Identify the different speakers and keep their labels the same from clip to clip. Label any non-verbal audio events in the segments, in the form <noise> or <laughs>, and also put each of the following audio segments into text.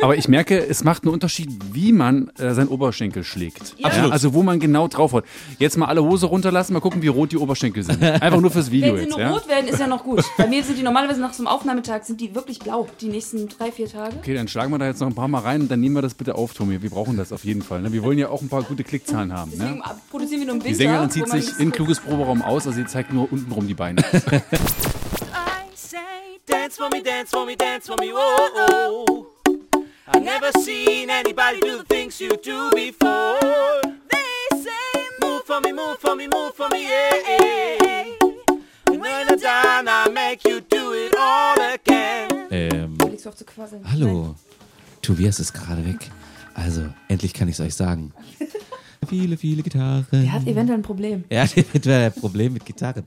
Speaker 1: Aber ich merke, es macht einen Unterschied, wie man äh, seinen Oberschenkel schlägt.
Speaker 2: Ja. Absolut.
Speaker 1: Also wo man genau drauf hat. Jetzt mal alle Hose runterlassen, mal gucken, wie rot die Oberschenkel sind. Einfach nur fürs Video
Speaker 2: Wenn sie
Speaker 1: jetzt.
Speaker 2: nur
Speaker 1: Ja?
Speaker 2: rot werden, ist ja noch gut. Bei mir sind die normalerweise nach so einem Aufnahmetag sind die wirklich blau, die nächsten drei, vier Tage.
Speaker 1: Okay, dann schlagen wir da jetzt noch ein paar Mal rein und dann nehmen wir das bitte auf, Tommy. Wir brauchen das auf jeden Fall. Ne? Wir wollen ja auch ein paar gute Klickzahlen haben.
Speaker 2: Deswegen
Speaker 1: Ne?
Speaker 2: produzieren wir nur im
Speaker 1: Die
Speaker 2: Winter.
Speaker 1: Sängerin zieht sich in kluges Proberaum aus, also sie zeigt nur untenrum die Beine. <laughs> <laughs>
Speaker 3: I say, dance for me, dance for me, dance for me, whoa. oh. I've never seen anybody do the things you do before. They say, move for me, move for me, move for me, yeah. And when I'm done, I make you do it all again.
Speaker 4: Ähm, hallo. Tobias ist gerade weg. Also, endlich kann ich es euch sagen. <laughs> Viele, viele Gitarren.
Speaker 2: Er hat eventuell ein Problem.
Speaker 4: Er hat eventuell ein Problem mit Gitarren.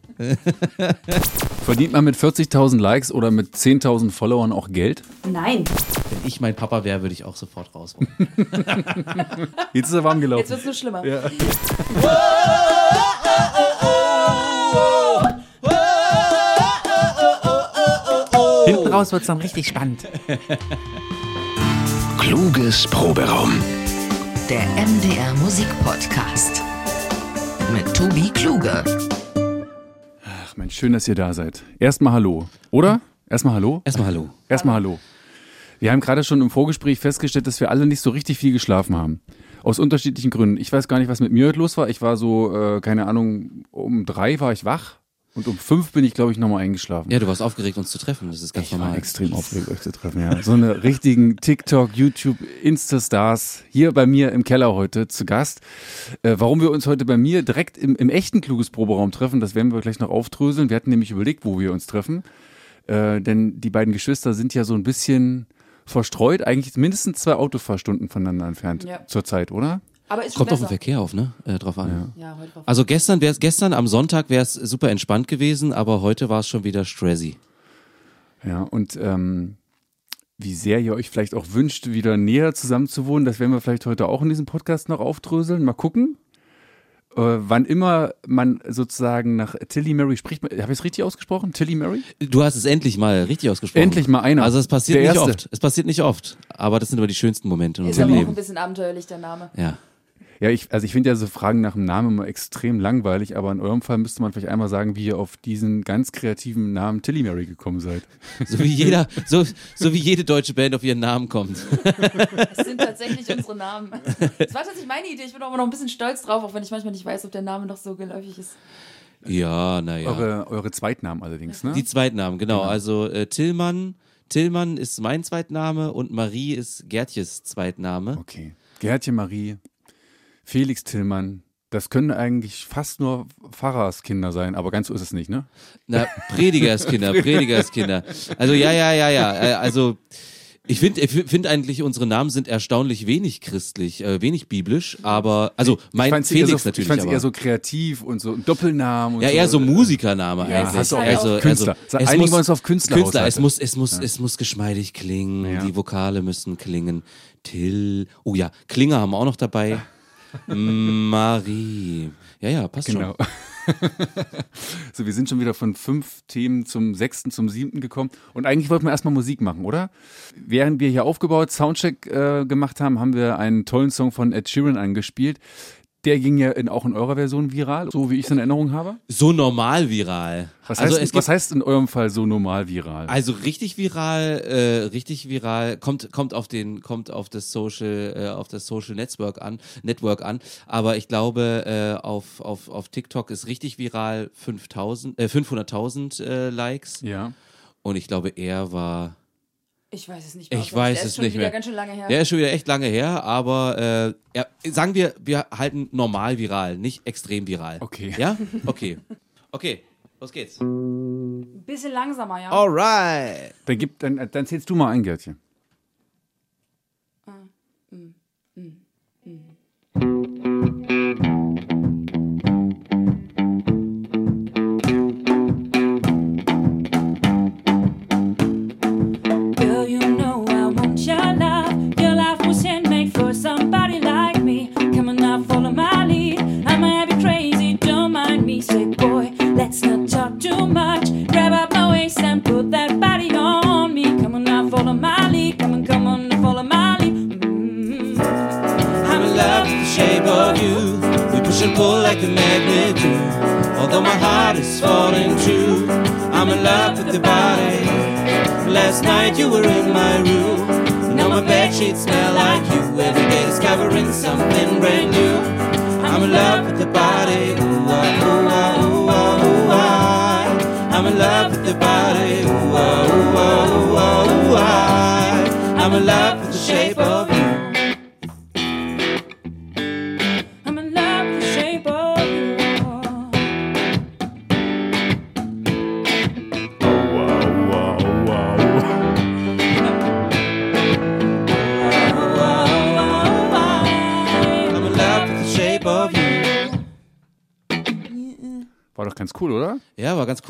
Speaker 1: Verdient man mit 40.000 Likes oder mit 10.000 Followern auch Geld?
Speaker 2: Nein,
Speaker 4: ich mein Papa wäre, würde ich auch sofort rausholen. <laughs>
Speaker 1: Jetzt ist er warm
Speaker 2: jetzt
Speaker 1: gelaufen.
Speaker 2: wird es nur schlimmer.
Speaker 1: Ja.
Speaker 5: Hinten raus wird's dann richtig spannend.
Speaker 6: Kluges Proberaum.
Speaker 7: Der MDR Musikpodcast. Mit Tobi Kluge.
Speaker 1: Ach Mensch, schön, dass ihr da seid. Erstmal Hallo, oder? Erstmal Hallo?
Speaker 4: Erstmal hallo.
Speaker 1: Erstmal Hallo. Wir haben gerade schon im Vorgespräch festgestellt, dass wir alle nicht so richtig viel geschlafen haben. Aus unterschiedlichen Gründen. Ich weiß gar nicht, was mit mir heute los war. Ich war so, äh, keine Ahnung, um drei war ich wach und um fünf bin ich, glaube ich, nochmal eingeschlafen.
Speaker 4: Ja, du warst aufgeregt, uns zu treffen. Das ist ganz
Speaker 1: Ich war
Speaker 4: normal.
Speaker 1: extrem aufgeregt, euch zu treffen, ja. So eine richtigen TikTok, YouTube, Insta-Stars hier bei mir im Keller heute zu Gast. Äh, warum wir uns heute bei mir direkt im, im echten kluges Proberaum treffen, das werden wir gleich noch aufdröseln. Wir hatten nämlich überlegt, wo wir uns treffen. Äh, denn die beiden Geschwister sind ja so ein bisschen verstreut, eigentlich mindestens zwei Autofahrstunden voneinander entfernt
Speaker 2: Ja.
Speaker 1: zurzeit, oder?
Speaker 2: Aber ist
Speaker 4: Kommt auf den. Verkehr auf, ne? Äh, drauf an.
Speaker 2: Ja, heute war
Speaker 4: Also gestern wär's, gestern am Sonntag wäre es super entspannt gewesen, aber heute war es schon wieder stressy.
Speaker 1: Ja, und ähm, wie sehr ihr euch vielleicht auch wünscht, wieder näher zusammen zu wohnen, das werden wir vielleicht heute auch in diesem Podcast noch aufdröseln. Mal gucken. Äh, wann immer man sozusagen nach Tilly Mary spricht, habe ich es richtig ausgesprochen? Tilly Mary?
Speaker 4: Du hast es endlich mal richtig ausgesprochen.
Speaker 1: Endlich mal einer.
Speaker 4: Also es passiert
Speaker 1: Der
Speaker 4: nicht
Speaker 1: Erste.
Speaker 4: oft. Es passiert nicht oft. Aber das sind immer die schönsten Momente in
Speaker 2: Ist
Speaker 4: unserem
Speaker 2: aber auch ein
Speaker 4: Leben.
Speaker 2: bisschen abenteuerlich, der Name.
Speaker 4: Ja.
Speaker 1: Ja, ich, also ich finde ja so Fragen nach dem Namen immer extrem langweilig, aber in eurem Fall müsste man vielleicht einmal sagen, wie ihr auf diesen ganz kreativen Namen Tilly Mary gekommen seid. <laughs>
Speaker 4: So wie jeder, so, so wie jede deutsche Band auf ihren Namen kommt.
Speaker 2: Das sind tatsächlich <laughs> unsere Namen. Das war tatsächlich meine Idee. Ich bin aber noch ein bisschen stolz drauf, auch wenn ich manchmal nicht weiß, ob der Name noch so geläufig ist.
Speaker 4: Ja, naja.
Speaker 1: Eure, eure Zweitnamen allerdings, ne?
Speaker 4: Die Zweitnamen, genau. Also äh, Tillmann, Tillmann ist mein Zweitname und Marie ist Gertjes Zweitname.
Speaker 1: Okay. Gertje Marie, Felix Tillmann, das können eigentlich fast nur Pfarrerskinder sein, aber ganz so ist es nicht, ne?
Speaker 4: Na, Predigerskinder, <laughs> Predigerskinder. Also ja, ja, ja, ja. Äh, Also ich finde, ich finde eigentlich unsere Namen sind erstaunlich wenig christlich, äh, wenig biblisch, aber also mein Felix
Speaker 1: so,
Speaker 4: natürlich,
Speaker 1: Ich fand
Speaker 4: aber
Speaker 1: eher so kreativ und so ein Doppelnamen. Und
Speaker 4: ja eher so Musikername
Speaker 1: Ja,
Speaker 4: eigentlich.
Speaker 1: hast du auch
Speaker 4: also,
Speaker 1: Künstler.
Speaker 4: Also, es
Speaker 1: Einigen
Speaker 4: muss,
Speaker 1: wir uns auf Künstler
Speaker 4: Künstler. Es muss, es muss, es muss geschmeidig klingen.
Speaker 1: Ja.
Speaker 4: Die Vokale müssen klingen. Till. Oh ja, Klinger haben wir auch noch dabei. Marie. Ja, ja, passt
Speaker 1: Genau. <laughs> so, wir sind schon wieder von fünf Themen zum sechsten, zum siebten gekommen. Und eigentlich wollten wir erstmal Musik machen, oder? Während wir hier aufgebaut, Soundcheck äh, gemacht haben, haben wir einen tollen Song von Ed Sheeran angespielt. Der ging ja in, auch in eurer Version viral, so wie ich es in Erinnerung habe.
Speaker 4: So normal viral.
Speaker 1: Was,
Speaker 4: also
Speaker 1: heißt, was heißt in eurem Fall so normal viral?
Speaker 4: also richtig viral, äh, richtig viral kommt kommt auf den kommt auf das Social äh, auf das Social Network an Network an. Aber ich glaube äh, auf auf auf TikTok ist richtig viral 5000 äh, 500.000 äh, Likes
Speaker 1: ja.
Speaker 4: und ich glaube er war
Speaker 2: Ich weiß es nicht mehr.
Speaker 4: Ich weiß
Speaker 2: der
Speaker 4: es
Speaker 2: ist schon
Speaker 4: nicht
Speaker 2: wieder
Speaker 4: mehr.
Speaker 2: ganz schön lange her.
Speaker 4: Der ist schon wieder echt lange her, aber äh, ja, sagen wir, wir halten normal viral, nicht extrem viral.
Speaker 1: Okay.
Speaker 4: Ja? Okay. Okay, los geht's.
Speaker 2: Ein bisschen langsamer, ja.
Speaker 4: Alright.
Speaker 1: Dann, gib, dann, dann zählst du mal ein, Gertchen.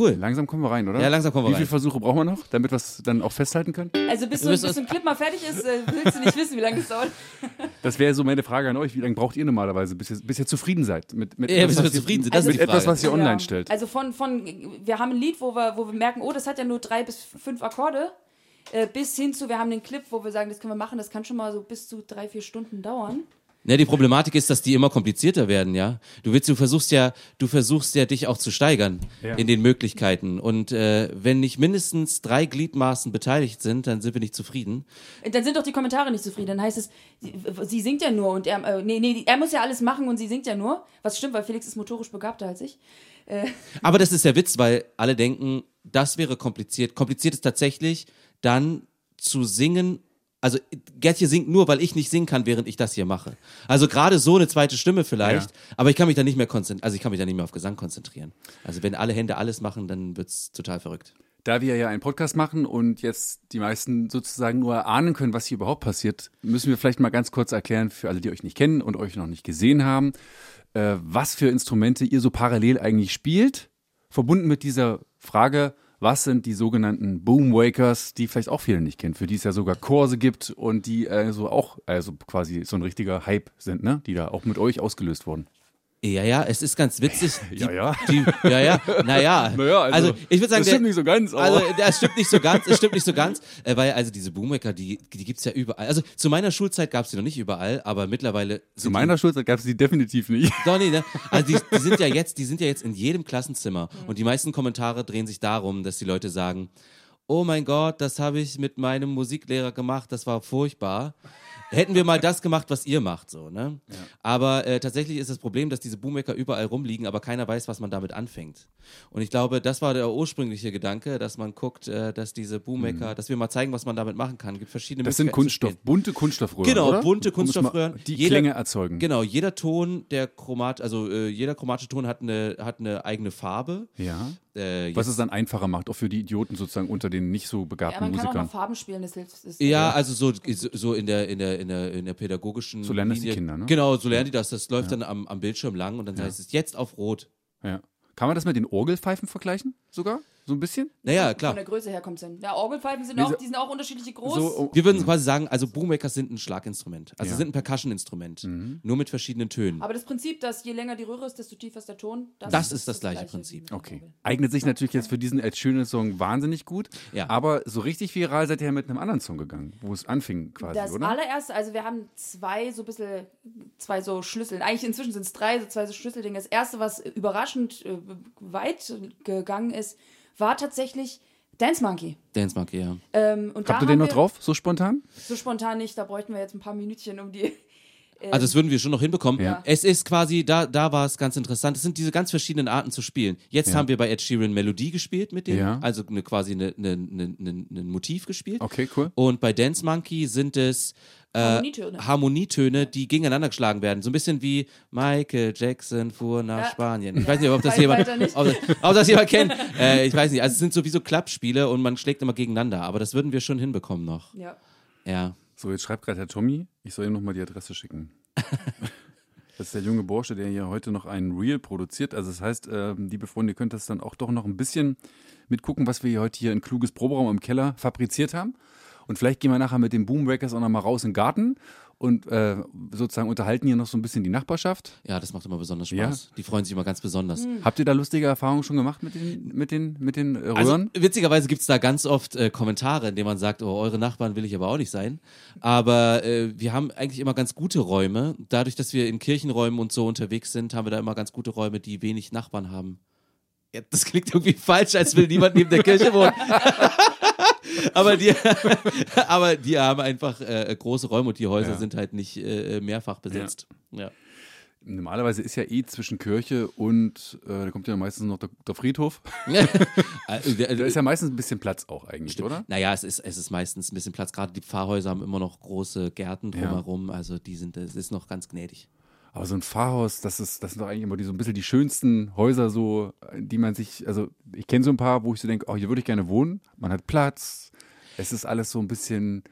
Speaker 1: Cool. Langsam kommen wir rein, oder?
Speaker 4: Ja, langsam kommen wir
Speaker 1: Wie
Speaker 4: rein.
Speaker 1: viele Versuche brauchen wir noch, damit wir es dann auch festhalten können?
Speaker 2: Also bis so,
Speaker 4: müssen
Speaker 2: bis so ein Clip mal fertig ist, äh, willst du nicht wissen, wie lange es dauert. <laughs>
Speaker 1: Das wäre so meine Frage an euch. Wie lange braucht ihr normalerweise, bis ihr, bis ihr zufrieden seid? Mit, mit
Speaker 4: Ja, bis wir zufrieden sind, das
Speaker 1: mit
Speaker 4: ist die
Speaker 1: etwas, was ihr online
Speaker 2: Ja.
Speaker 1: stellt.
Speaker 2: Also von, von, wir haben ein Lied, wo wir, wo wir merken, oh, das hat ja nur drei bis fünf Akkorde, äh, bis hin zu, wir haben den Clip, wo wir sagen, das können wir machen, das kann schon mal so bis zu drei, vier Stunden dauern.
Speaker 4: Ja, die Problematik ist, dass die immer komplizierter werden, ja. Du willst, du versuchst ja, du versuchst ja dich auch zu steigern
Speaker 1: Ja.
Speaker 4: in den Möglichkeiten. Und äh, wenn nicht mindestens drei Gliedmaßen beteiligt sind, dann sind wir nicht zufrieden.
Speaker 2: Äh, Dann sind doch die Kommentare nicht zufrieden. Dann heißt es, sie, sie singt ja nur und er, äh, nee, nee, er muss ja alles machen und sie singt ja nur. Was stimmt, weil Felix ist motorisch begabter als ich.
Speaker 4: Aber das ist der Witz, weil alle denken, das wäre kompliziert. Kompliziert ist tatsächlich, dann zu singen. Also Gertje singt nur, weil ich nicht singen kann, während ich das hier mache. Also gerade so eine zweite Stimme vielleicht, aber ich kann mich dann nicht mehr konzentrieren, also ich kann mich dann nicht mehr auf Gesang konzentrieren. Also wenn alle Hände alles machen, dann wird's total verrückt.
Speaker 1: Da wir ja einen Podcast machen und jetzt die meisten sozusagen nur erahnen können, was hier überhaupt passiert, müssen wir vielleicht mal ganz kurz erklären für alle, die euch nicht kennen und euch noch nicht gesehen haben, äh, was für Instrumente ihr so parallel eigentlich spielt, verbunden mit dieser Frage, was sind die sogenannten Boomwakers, die vielleicht auch viele nicht kennen, für die es ja sogar Kurse gibt und die äh, so auch also quasi so ein richtiger Hype sind, ne? die da auch mit euch ausgelöst wurden.
Speaker 4: Ja, ja, es ist ganz witzig. <laughs> Die,
Speaker 1: Ja, ja.
Speaker 4: Die, ja, ja, naja. <laughs>
Speaker 1: Naja, also,
Speaker 4: ich würde sagen,
Speaker 1: das stimmt nicht so ganz, aber-
Speaker 4: Also, das stimmt nicht so ganz, es stimmt nicht so ganz, äh, weil also diese Boommaker, die, die gibt's ja überall. Also zu meiner Schulzeit gab's die noch nicht überall, aber mittlerweile
Speaker 1: Zu meiner Schulzeit gab es die definitiv nicht.
Speaker 4: die, <laughs> doch, nee, ne? Also die, die sind ja jetzt, die sind ja jetzt in jedem Klassenzimmer und die meisten Kommentare drehen sich darum, dass die Leute sagen, oh mein Gott, das habe ich mit meinem Musiklehrer gemacht, das war furchtbar. Hätten wir mal das gemacht, was ihr macht, so, ne? Aber äh, tatsächlich ist das Problem, dass diese Boommaker überall rumliegen, aber keiner weiß, was man damit anfängt. Und ich glaube, das war der ursprüngliche Gedanke, dass man guckt, äh, dass diese Boommaker, dass wir mal zeigen, was man damit machen kann. Es gibt verschiedene
Speaker 1: Mhm. Das sind Kunststoff, bunte Kunststoffröhren.
Speaker 4: Genau,
Speaker 1: oder?
Speaker 4: bunte Kunststoffröhren.
Speaker 1: Die
Speaker 4: Jeder-
Speaker 1: Klänge erzeugen.
Speaker 4: Genau, jeder Ton der Chromat, also äh, jeder chromatische Ton hat eine, hat eine eigene Farbe.
Speaker 1: Ja.
Speaker 4: Äh,
Speaker 1: Was es dann einfacher macht, auch für die Idioten sozusagen unter den nicht so
Speaker 2: Ja,
Speaker 1: begabten
Speaker 2: man kann auch
Speaker 1: Musikern.
Speaker 2: noch Farben spielen, das hilft. Das
Speaker 4: ja, also so, so in der in der in der in der pädagogischen
Speaker 1: So lernen das die
Speaker 4: Linie.
Speaker 1: Kinder, ne?
Speaker 4: Genau, so lernen die das. Das läuft dann am, am Bildschirm lang und dann heißt es jetzt auf rot.
Speaker 1: Ja. Kann man das mit den Orgelpfeifen vergleichen? Sogar? So ein bisschen?
Speaker 4: Naja,
Speaker 2: Von
Speaker 4: klar.
Speaker 2: der Größe her kommt es hin. Ja, Orgelpfeifen sind auch, die sind auch unterschiedlich groß.
Speaker 1: So, oh,
Speaker 4: Wir würden quasi sagen, also Boommakers sind ein Schlaginstrument. Also
Speaker 1: Ja. Mhm.
Speaker 4: sind ein Percussion-Instrument. Nur mit verschiedenen Tönen.
Speaker 2: Aber das Prinzip, dass je länger die Röhre ist, desto tiefer ist der Ton.
Speaker 4: Das ist das gleiche Prinzip.
Speaker 2: mit dem
Speaker 1: okay. Eignet sich natürlich jetzt für diesen Ed Sheeran Song wahnsinnig gut.
Speaker 4: Ja.
Speaker 1: Aber so richtig viral seid ihr ja mit einem anderen Song gegangen, wo es anfing quasi,
Speaker 2: Das
Speaker 1: oder?
Speaker 2: allererste, also wir haben zwei so ein bisschen, zwei so Schlüssel. Eigentlich inzwischen sind es drei, so zwei so Schlüsseldinge. Das erste, was überraschend äh, weit gegangen ist, war tatsächlich Dance Monkey.
Speaker 4: Dance Monkey, ja.
Speaker 2: Ähm, und da
Speaker 1: Habt ihr den noch drauf, so spontan?
Speaker 2: So spontan nicht, da bräuchten wir jetzt ein paar Minütchen um die.
Speaker 4: Also das würden wir schon noch hinbekommen.
Speaker 1: Ja.
Speaker 4: Es ist quasi, da, da war es ganz interessant. Es sind diese ganz verschiedenen Arten zu spielen. Jetzt
Speaker 1: Ja.
Speaker 4: haben wir bei Ed Sheeran Melodie gespielt mit dem,
Speaker 1: Ja.
Speaker 4: also eine, quasi eine, eine, eine, eine, ein Motiv gespielt.
Speaker 1: Okay, cool.
Speaker 4: Und bei Dance Monkey sind es äh,
Speaker 2: Harmonietöne.
Speaker 4: Harmonietöne, die gegeneinander geschlagen werden. So ein bisschen wie Michael Jackson fuhr nach
Speaker 2: Ja.
Speaker 4: Spanien. Ich weiß nicht, ob das jemand, ob, das- ob das jemand kennt. Äh, ich weiß nicht. Also es sind sowieso Klappspiele und man schlägt immer gegeneinander. Aber das würden wir schon hinbekommen noch.
Speaker 2: Ja.
Speaker 4: Ja.
Speaker 1: So, jetzt schreibt gerade Herr Tommy, ich soll ihm nochmal die Adresse schicken. <laughs> Das ist der junge Bursche, der hier heute noch einen Reel produziert. Also das heißt, ähm, liebe Freunde, ihr könnt das dann auch doch noch ein bisschen mitgucken, was wir hier heute hier in kluges Proberaum im Keller fabriziert haben. Und vielleicht gehen wir nachher mit den Boombreakers auch noch mal raus in den Garten und äh, sozusagen unterhalten hier noch so ein bisschen die Nachbarschaft.
Speaker 4: Ja, das macht immer besonders
Speaker 1: Ja.
Speaker 4: Spaß. Die freuen sich immer ganz besonders.
Speaker 1: Habt ihr da lustige Erfahrungen schon gemacht mit den, mit den, mit den äh,
Speaker 4: Also,
Speaker 1: Röhren?
Speaker 4: witzigerweise gibt's da ganz oft äh, Kommentare, in denen man sagt, oh, eure Nachbarn will ich aber auch nicht sein. Aber äh, wir haben eigentlich immer ganz gute Räume. Dadurch, dass wir in Kirchenräumen und so unterwegs sind, haben wir da immer ganz gute Räume, die wenig Nachbarn haben. Ja, das klingt irgendwie falsch, als will niemand neben der Kirche wohnen. <laughs> aber, die, <laughs> aber die haben einfach äh, große Räume und die Häuser
Speaker 1: Ja.
Speaker 4: sind halt nicht äh, mehrfach besetzt. Ja.
Speaker 1: Normalerweise ist ja eh zwischen Kirche und äh, da kommt ja meistens noch der, der Friedhof. <laughs> <laughs> Da ist ja meistens ein bisschen Platz auch eigentlich, oder?
Speaker 4: Naja, es ist, es ist meistens ein bisschen Platz. Gerade die Pfarrhäuser haben immer noch große Gärten
Speaker 1: Ja.
Speaker 4: drumherum. Also die sind, es ist noch ganz gnädig.
Speaker 1: Aber so ein Pfarrhaus, das ist, das sind doch eigentlich immer die, so ein bisschen die schönsten Häuser, so, die man sich, also ich kenne so ein paar, wo ich so denke, oh, hier würde ich gerne wohnen. Man hat Platz. Es ist alles so ein bisschen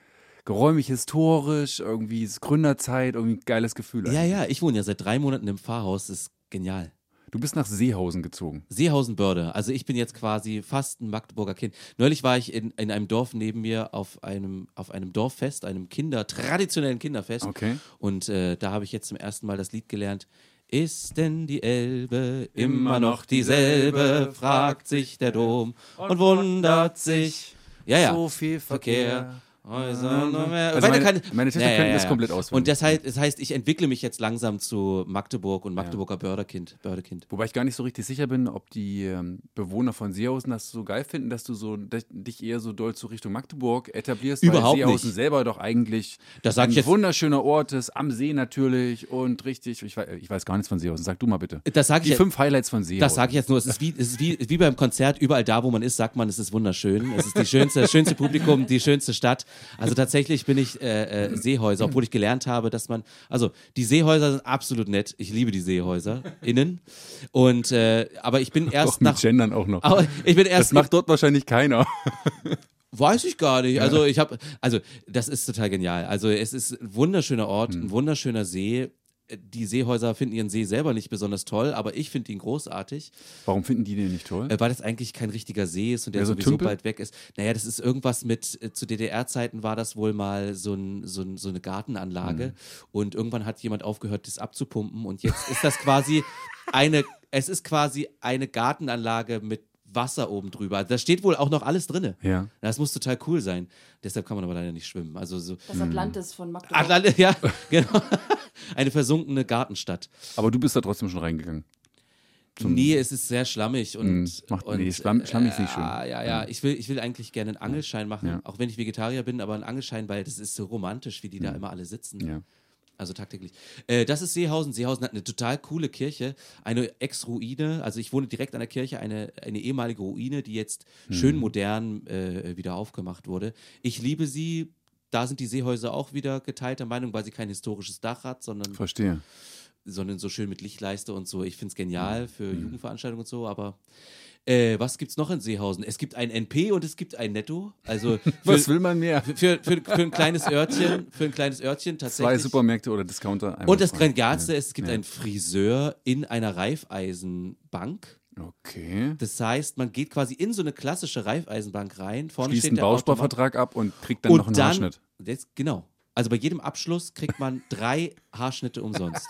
Speaker 1: geräumig, historisch, irgendwie ist Gründerzeit, irgendwie ein geiles Gefühl.
Speaker 4: Ja, ja, ich wohne ja seit drei Monaten im Pfarrhaus. Das ist genial.
Speaker 1: Du bist nach Seehausen gezogen.
Speaker 4: Seehausen-Börde. Also ich bin jetzt quasi fast ein Magdeburger Kind. Neulich war ich in, in einem Dorf neben mir auf einem, auf einem Dorffest, einem Kinder, traditionellen Kinderfest.
Speaker 1: Okay.
Speaker 4: Und äh, da habe ich jetzt zum ersten Mal das Lied gelernt. Ist denn die Elbe immer noch dieselbe? fragt sich der Dom und wundert sich. Ja, ja.
Speaker 1: So viel Verkehr.
Speaker 4: Mehr.
Speaker 1: Also meine-
Speaker 4: kann-
Speaker 1: meine Töchter können das komplett auswendig.
Speaker 4: Und das heißt, das heißt, ich entwickle mich jetzt langsam zu Magdeburg und Magdeburger Börderkind. Bördekind.
Speaker 1: Wobei ich gar nicht so richtig sicher bin, ob die ähm, Bewohner von Seehausen das so geil finden, dass du so dass dich eher so doll zu Richtung Magdeburg etablierst.
Speaker 4: Überhaupt
Speaker 1: weil Seehausen
Speaker 4: nicht.
Speaker 1: selber doch eigentlich
Speaker 4: Das sag
Speaker 1: ein
Speaker 4: ich jetzt-
Speaker 1: wunderschöner Ort ist, am See natürlich und richtig. Ich weiß, ich weiß gar nichts von Seehausen. Sag du mal bitte.
Speaker 4: Das sag ich
Speaker 1: die
Speaker 4: jetzt-
Speaker 1: fünf Highlights von Seehausen.
Speaker 4: Das sage ich jetzt nur. Es ist, wie, es ist wie, wie beim Konzert. Überall da, wo man ist, sagt man, es ist wunderschön. Es ist die schönste, das schönste Publikum, die schönste Stadt. Also tatsächlich bin ich äh, äh, Seehäuser, obwohl ich gelernt habe, dass man. Also die Seehäuser sind absolut nett. Ich liebe die Seehäuser innen. Und äh, aber ich bin erst
Speaker 1: mit
Speaker 4: nach.
Speaker 1: Gendern auch noch.
Speaker 4: Aber ich bin
Speaker 1: das
Speaker 4: erst
Speaker 1: macht dort wahrscheinlich keiner.
Speaker 4: Weiß ich gar nicht. Also ich habe, also das ist total genial. Also es ist ein wunderschöner Ort,
Speaker 1: Hm.
Speaker 4: ein wunderschöner See. Die Seehäuser finden ihren See selber nicht besonders toll, aber ich finde ihn großartig,
Speaker 1: Warum finden die den nicht toll?
Speaker 4: äh, weil das eigentlich kein richtiger See ist und der
Speaker 1: Ja, so
Speaker 4: sowieso
Speaker 1: Tümpel?
Speaker 4: bald weg ist. Naja, das ist irgendwas mit, äh, zu DDR-Zeiten war das wohl mal so, ein, so, ein, so eine Gartenanlage
Speaker 1: Hm.
Speaker 4: und irgendwann hat jemand aufgehört, das abzupumpen und jetzt ist das quasi eine, es ist quasi eine Gartenanlage mit Wasser oben drüber. Also Da steht wohl auch noch alles drinne.
Speaker 1: Ja.
Speaker 4: Das muss total cool sein. Deshalb kann man aber leider nicht schwimmen. Also so.
Speaker 2: Das Atlantis von Magdeburg.
Speaker 4: Atlant ja, <laughs> genau. Eine versunkene Gartenstadt.
Speaker 1: Aber du bist da trotzdem schon reingegangen.
Speaker 4: nee, es ist sehr schlammig und.
Speaker 1: Mm, macht-
Speaker 4: und
Speaker 1: nee, Schlamm- Schlamm ist nicht schön.
Speaker 4: Ja, ja, ja. Ich will, ich will eigentlich gerne einen Angelschein machen,
Speaker 1: Ja.
Speaker 4: auch wenn ich Vegetarier bin, aber einen Angelschein, weil das ist so romantisch, wie die da immer alle sitzen.
Speaker 1: Ja.
Speaker 4: Also tagtäglich. Äh, das ist Seehausen. Seehausen hat eine total coole Kirche, eine Ex-Ruine. Also ich wohne direkt an der Kirche, eine, eine ehemalige Ruine, die jetzt schön
Speaker 1: Mhm.
Speaker 4: modern äh, wieder aufgemacht wurde. Ich liebe sie. Da sind die Seehäuser auch wieder geteilter Meinung, weil sie kein historisches Dach hat, sondern,
Speaker 1: Verstehe.
Speaker 4: sondern so schön mit Lichtleiste und so. Ich finde es genial für
Speaker 1: Mhm.
Speaker 4: Jugendveranstaltungen und so, aber äh, was gibt's noch in Seehausen? Es gibt ein NP und es gibt ein Netto. Also <laughs> für,
Speaker 1: Was will man mehr?
Speaker 4: für, für, für, ein kleines Örtchen, für ein kleines Örtchen tatsächlich.
Speaker 1: Zwei Supermärkte oder Discounter.
Speaker 4: Und das. Genialste ist, es gibt
Speaker 1: Ja.
Speaker 4: einen Friseur in einer Reifeisenbank.
Speaker 1: Okay.
Speaker 4: Das heißt, man geht quasi in so eine klassische Reifeisenbank rein. Vorne
Speaker 1: Schließt einen. Bausparvertrag ab und kriegt dann
Speaker 4: und
Speaker 1: noch einen
Speaker 4: dann,
Speaker 1: Haarschnitt.
Speaker 4: Das, genau. Also bei jedem Abschluss kriegt man <laughs> drei Haarschnitte umsonst.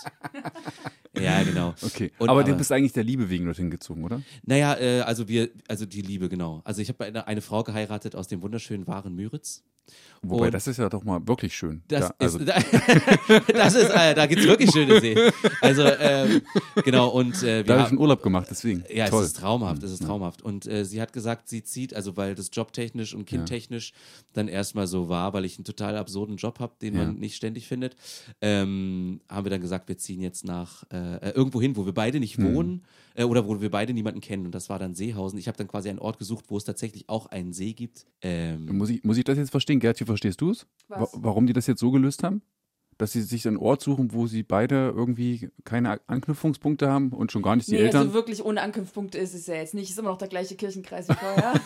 Speaker 4: <laughs> ja, genau.
Speaker 1: Okay.
Speaker 4: Und
Speaker 1: aber, du bist eigentlich der Liebe wegen dorthin gezogen, oder?
Speaker 4: Naja, äh, also wir, also die Liebe, genau. Also ich habe eine, eine Frau geheiratet aus dem wunderschönen Waren Müritz.
Speaker 1: Wobei,
Speaker 4: Und-
Speaker 1: das ist ja doch mal wirklich schön.
Speaker 4: Das
Speaker 1: ja, also, <laughs>
Speaker 4: ist, das ist, äh, da gibt's wirklich schöne Seen. Also, ähm, genau, und äh, wir
Speaker 1: da habe ich einen Urlaub gemacht, deswegen.
Speaker 4: Ja,
Speaker 1: Toll.
Speaker 4: es ist traumhaft, es ist traumhaft. Und äh, sie hat gesagt, sie zieht, also weil das jobtechnisch und kindtechnisch dann erstmal so war, weil ich einen total absurden Job habe, den
Speaker 1: Ja.
Speaker 4: man nicht ständig findet, ähm, haben wir dann gesagt, wir ziehen jetzt nach äh, äh, irgendwo hin, wo wir beide nicht
Speaker 1: Mhm.
Speaker 4: wohnen äh, oder wo wir beide niemanden kennen. Und das war dann Seehausen. Ich habe dann quasi einen Ort gesucht, wo es tatsächlich auch einen See gibt. Ähm,
Speaker 1: Muss ich, muss ich das jetzt verstehen? Gertje, verstehst du es? Wa warum die das jetzt so gelöst haben? Dass sie sich einen Ort suchen, wo sie beide irgendwie keine Anknüpfungspunkte haben und schon gar nicht die
Speaker 2: nee,
Speaker 1: Eltern?
Speaker 2: also wirklich ohne Anknüpfpunkt ist es ja jetzt nicht. Ist immer noch der gleiche Kirchenkreis wie vorher. <laughs>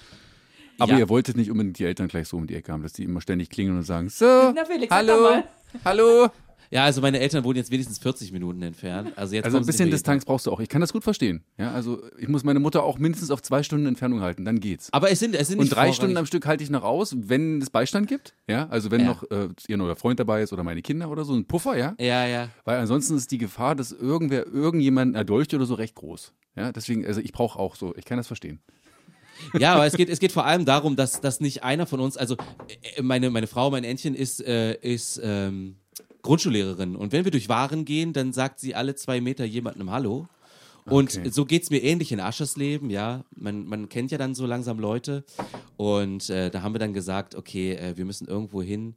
Speaker 2: <laughs>
Speaker 1: aber
Speaker 4: ja.
Speaker 1: ihr wolltet nicht unbedingt die Eltern gleich so um die Ecke haben, dass die immer ständig klingeln und sagen, <laughs> so,
Speaker 2: Na Felix,
Speaker 1: hallo, hallo.
Speaker 4: Ja, also meine Eltern wohnen jetzt wenigstens 40 Minuten entfernt. Also, jetzt
Speaker 1: Also ein bisschen
Speaker 4: mehr
Speaker 1: Distanz brauchst du auch. Ich kann das gut verstehen. Ja, also ich muss meine Mutter auch mindestens auf zwei Stunden Entfernung halten, dann geht's.
Speaker 4: Aber es sind, es sind
Speaker 1: Und drei
Speaker 4: vorrangig-
Speaker 1: Stunden am Stück halte ich noch aus, wenn es Beistand gibt. Ja, also wenn
Speaker 4: Ja.
Speaker 1: noch äh, ihr neuer Freund dabei ist oder meine Kinder oder so, ein Puffer, ja.
Speaker 4: Ja, ja.
Speaker 1: Weil ansonsten ist die Gefahr, dass irgendwer irgendjemanden erdolcht oder so recht groß. Ja, deswegen, also ich brauche auch so, ich kann das verstehen.
Speaker 4: Ja, aber es geht, es geht vor allem darum, dass, dass nicht einer von uns, also äh, meine, meine Frau, mein Entchen ist, äh, ist ähm, Grundschullehrerin. Und wenn wir durch Waren gehen, dann sagt sie alle zwei Meter jemandem Hallo. Und
Speaker 1: Okay.
Speaker 4: so geht's mir ähnlich in Aschersleben, ja. Man, man kennt ja dann so langsam Leute. Und äh, da haben wir dann gesagt, okay, äh, wir müssen irgendwo hin,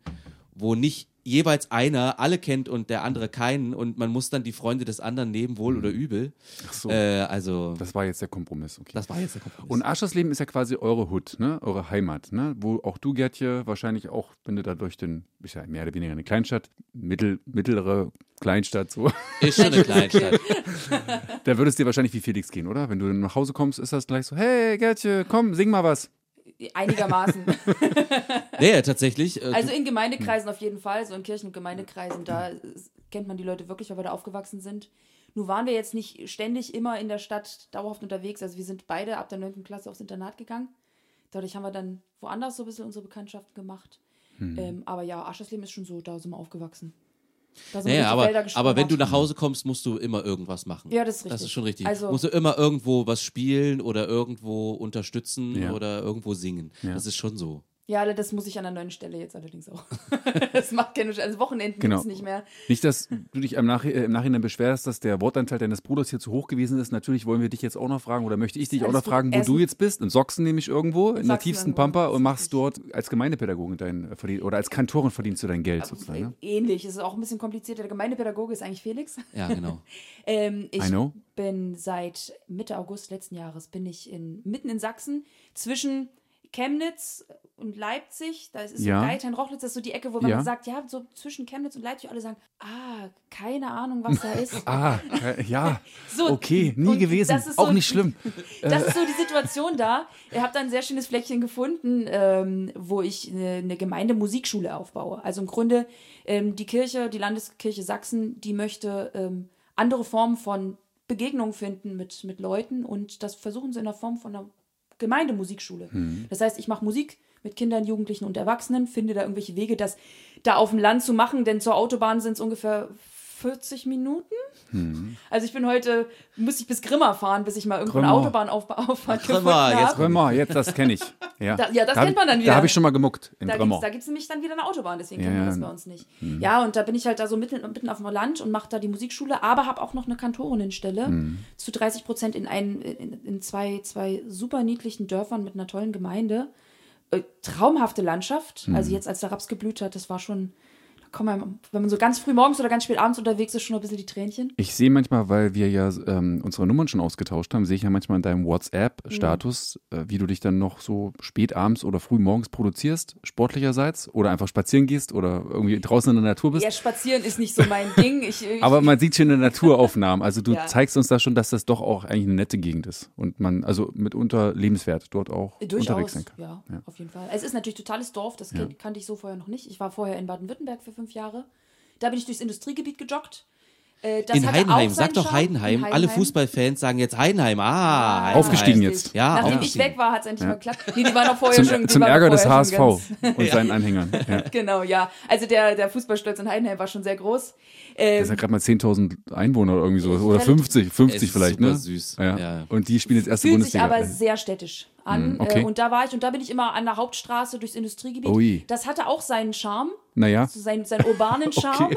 Speaker 4: wo nicht jeweils einer alle kennt und der andere keinen. Und man muss dann die Freunde des anderen nehmen, wohl oder übel.
Speaker 1: Ach so.
Speaker 4: Äh, also,
Speaker 1: Das war jetzt der Kompromiss, okay.
Speaker 4: das war jetzt der Kompromiss.
Speaker 1: Und Aschersleben ist ja quasi eure Hut, ne? eure Heimat, ne? wo auch du, Gertje, wahrscheinlich auch, wenn du da durch den, ist ja mehr oder weniger eine Kleinstadt, mittel, mittlere Kleinstadt, so,
Speaker 4: ist schon eine Kleinstadt. <laughs>
Speaker 1: da würde es dir wahrscheinlich wie Felix gehen, oder? Wenn du nach Hause kommst, ist das gleich so, hey Gertje, komm, sing mal was.
Speaker 2: Einigermaßen. <laughs>
Speaker 4: Nee, tatsächlich. Äh,
Speaker 2: Also in Gemeindekreisen auf jeden Fall, so in Kirchen- und Gemeindekreisen, da ist- kennt man die Leute wirklich, weil wir da aufgewachsen sind. Nun waren wir jetzt nicht ständig immer in der Stadt dauerhaft unterwegs. Also wir sind beide ab der 9. Klasse aufs Internat gegangen. Dadurch haben wir dann woanders so ein bisschen unsere Bekanntschaften gemacht. Ähm, aber ja, Aschersleben ist schon so, da sind wir aufgewachsen. Da sind
Speaker 4: Naja, aber, aber wenn du nach Hause kommst, musst du immer irgendwas machen.
Speaker 2: Ja, das ist
Speaker 4: Das
Speaker 2: richtig.
Speaker 4: ist schon richtig.
Speaker 2: Also-
Speaker 4: musst du immer irgendwo was spielen oder irgendwo unterstützen
Speaker 1: Ja.
Speaker 4: oder irgendwo singen.
Speaker 1: Ja.
Speaker 4: Das ist schon so.
Speaker 2: Ja, das muss ich an der neuen Stelle jetzt allerdings auch. <laughs> das macht keine Also Wochenenden
Speaker 1: Genau.
Speaker 2: nicht mehr.
Speaker 1: Nicht, dass du dich im, Nach äh, im Nachhinein beschwerst, dass der Wortanteil deines Bruders hier zu hoch gewesen ist. Natürlich wollen wir dich jetzt auch noch fragen oder möchte ich dich auch
Speaker 2: Alles
Speaker 1: noch
Speaker 2: gut.
Speaker 1: fragen, wo du jetzt bist. In Sachsen nämlich irgendwo, in der
Speaker 2: Sachsen
Speaker 1: tiefsten
Speaker 2: irgendwo,
Speaker 1: Pampa und machst dort als Gemeindepädagogen dein äh, verdien oder als Kantorin verdienst du dein Geld sozusagen. Ne?
Speaker 2: Ähnlich. Es ist auch ein bisschen komplizierter. Der Gemeindepädagoge ist eigentlich Felix.
Speaker 4: Ja, genau. <laughs>
Speaker 2: Ähm, ich
Speaker 1: I know.
Speaker 2: bin seit Mitte August letzten Jahres bin ich in, mitten in Sachsen zwischen Chemnitz und Leipzig. Da ist
Speaker 1: Ja.
Speaker 2: so Geithain-Rochlitz, das ist so die Ecke, wo man
Speaker 1: Ja.
Speaker 2: sagt, ja, so zwischen Chemnitz und Leipzig alle sagen, ah, keine Ahnung, was da ist. <laughs>
Speaker 1: Ah, ja. <laughs>
Speaker 2: So,
Speaker 1: okay, nie gewesen.
Speaker 2: das ist
Speaker 1: Auch
Speaker 2: so-
Speaker 1: nicht schlimm. <laughs>
Speaker 2: Das ist so die Situation da. Ihr habt da ein sehr schönes Fleckchen gefunden, ähm, wo ich eine, eine Gemeindemusikschule aufbaue. Also im Grunde ähm, die Kirche, die Landeskirche Sachsen, die möchte ähm, andere Formen von Begegnungen finden mit, mit Leuten und das versuchen sie in der Form von einer Gemeindemusikschule. Das heißt, ich mache Musik mit Kindern, Jugendlichen und Erwachsenen, finde da irgendwelche Wege, das da auf dem Land zu machen, denn zur Autobahn sind es ungefähr 40 Minuten. Also ich bin heute, muss ich bis Grimma fahren, bis ich mal irgendwo eine
Speaker 1: Grimma.
Speaker 2: Autobahnauffahrt
Speaker 4: Grimma,
Speaker 2: gefunden
Speaker 4: jetzt
Speaker 2: habe.
Speaker 1: Römer, jetzt, das kenne ich. Ja,
Speaker 2: Da- ja, das
Speaker 1: Da
Speaker 2: kennt man dann
Speaker 1: Da
Speaker 2: wieder.
Speaker 1: habe ich schon mal gemuckt in
Speaker 2: Da
Speaker 1: Römer.
Speaker 2: gibt es da nämlich dann wieder eine Autobahn, deswegen
Speaker 1: Ja,
Speaker 2: kennen wir das bei uns nicht. Ja, und da bin ich halt da so mitten, mitten auf dem Land und mache da die Musikschule, aber habe auch noch eine Kantorinnenstelle zu 30 Prozent in, ein, in, in zwei, zwei super niedlichen Dörfern mit einer tollen Gemeinde. Äh, traumhafte Landschaft. Also jetzt, als der Raps geblüht hat, das war schon, man, wenn man so ganz früh morgens oder ganz spät abends unterwegs ist, schon ein bisschen die Tränchen.
Speaker 1: Ich sehe manchmal, weil wir ja ähm, unsere Nummern schon ausgetauscht haben, sehe ich ja manchmal in deinem WhatsApp-Status, äh, wie du dich dann noch so spät abends oder früh morgens produzierst, sportlicherseits, oder einfach spazieren gehst oder irgendwie draußen in der Natur bist.
Speaker 2: Ja, spazieren ist nicht so mein Ding. <laughs> Ich, ich,
Speaker 1: Aber man sieht schon in der Naturaufnahmen. Also du <laughs>
Speaker 2: Ja.
Speaker 1: zeigst uns da schon, dass das doch auch eigentlich eine nette Gegend ist. Und man, also mitunter lebenswert dort auch unterwegs
Speaker 2: Durchaus,
Speaker 1: sein kann.
Speaker 2: ja,
Speaker 1: Ja.
Speaker 2: auf jeden Fall. Es ist natürlich totales Dorf, das kan- kannte ich so vorher noch nicht. Ich war vorher in Baden-Württemberg für fünf Jahre. Da bin ich durchs Industriegebiet gejoggt. Äh, das
Speaker 4: in Heidenheim,
Speaker 2: auch
Speaker 4: sag doch. Heidenheim.
Speaker 2: In
Speaker 4: Alle Fußballfans sagen jetzt Heidenheim. Ah, Heidenheim.
Speaker 1: Aufgestiegen jetzt.
Speaker 4: Ja,
Speaker 2: Nachdem ich
Speaker 4: aufgestiegen.
Speaker 2: weg war, hat es endlich mal geklappt. Nee, die waren auch vorher
Speaker 1: Zum,
Speaker 2: schon.
Speaker 1: zum Ärger des HSV und seinen Anhängern. <laughs> Ja.
Speaker 2: Genau, ja. Also der, der Fußballstolz in Heidenheim war schon sehr groß.
Speaker 1: Das
Speaker 2: Ähm,
Speaker 1: ist ja gerade mal 10.000 Einwohner oder irgendwie so. Oder
Speaker 2: Relativ-
Speaker 1: 50, 50
Speaker 4: Es ist
Speaker 1: vielleicht,
Speaker 4: super
Speaker 1: ne?
Speaker 4: süß.
Speaker 1: Ja.
Speaker 4: Ja.
Speaker 1: Und die spielen jetzt erste
Speaker 2: fühlt sich
Speaker 1: Bundesliga.
Speaker 2: aber sehr städtisch an.
Speaker 1: Mm, okay.
Speaker 2: Äh, und da war ich und da bin ich immer an der Hauptstraße durchs Industriegebiet.
Speaker 1: Ui.
Speaker 2: Das hatte auch seinen Charme.
Speaker 1: naja,
Speaker 2: so seinen, seinen <laughs> urbanen Charme.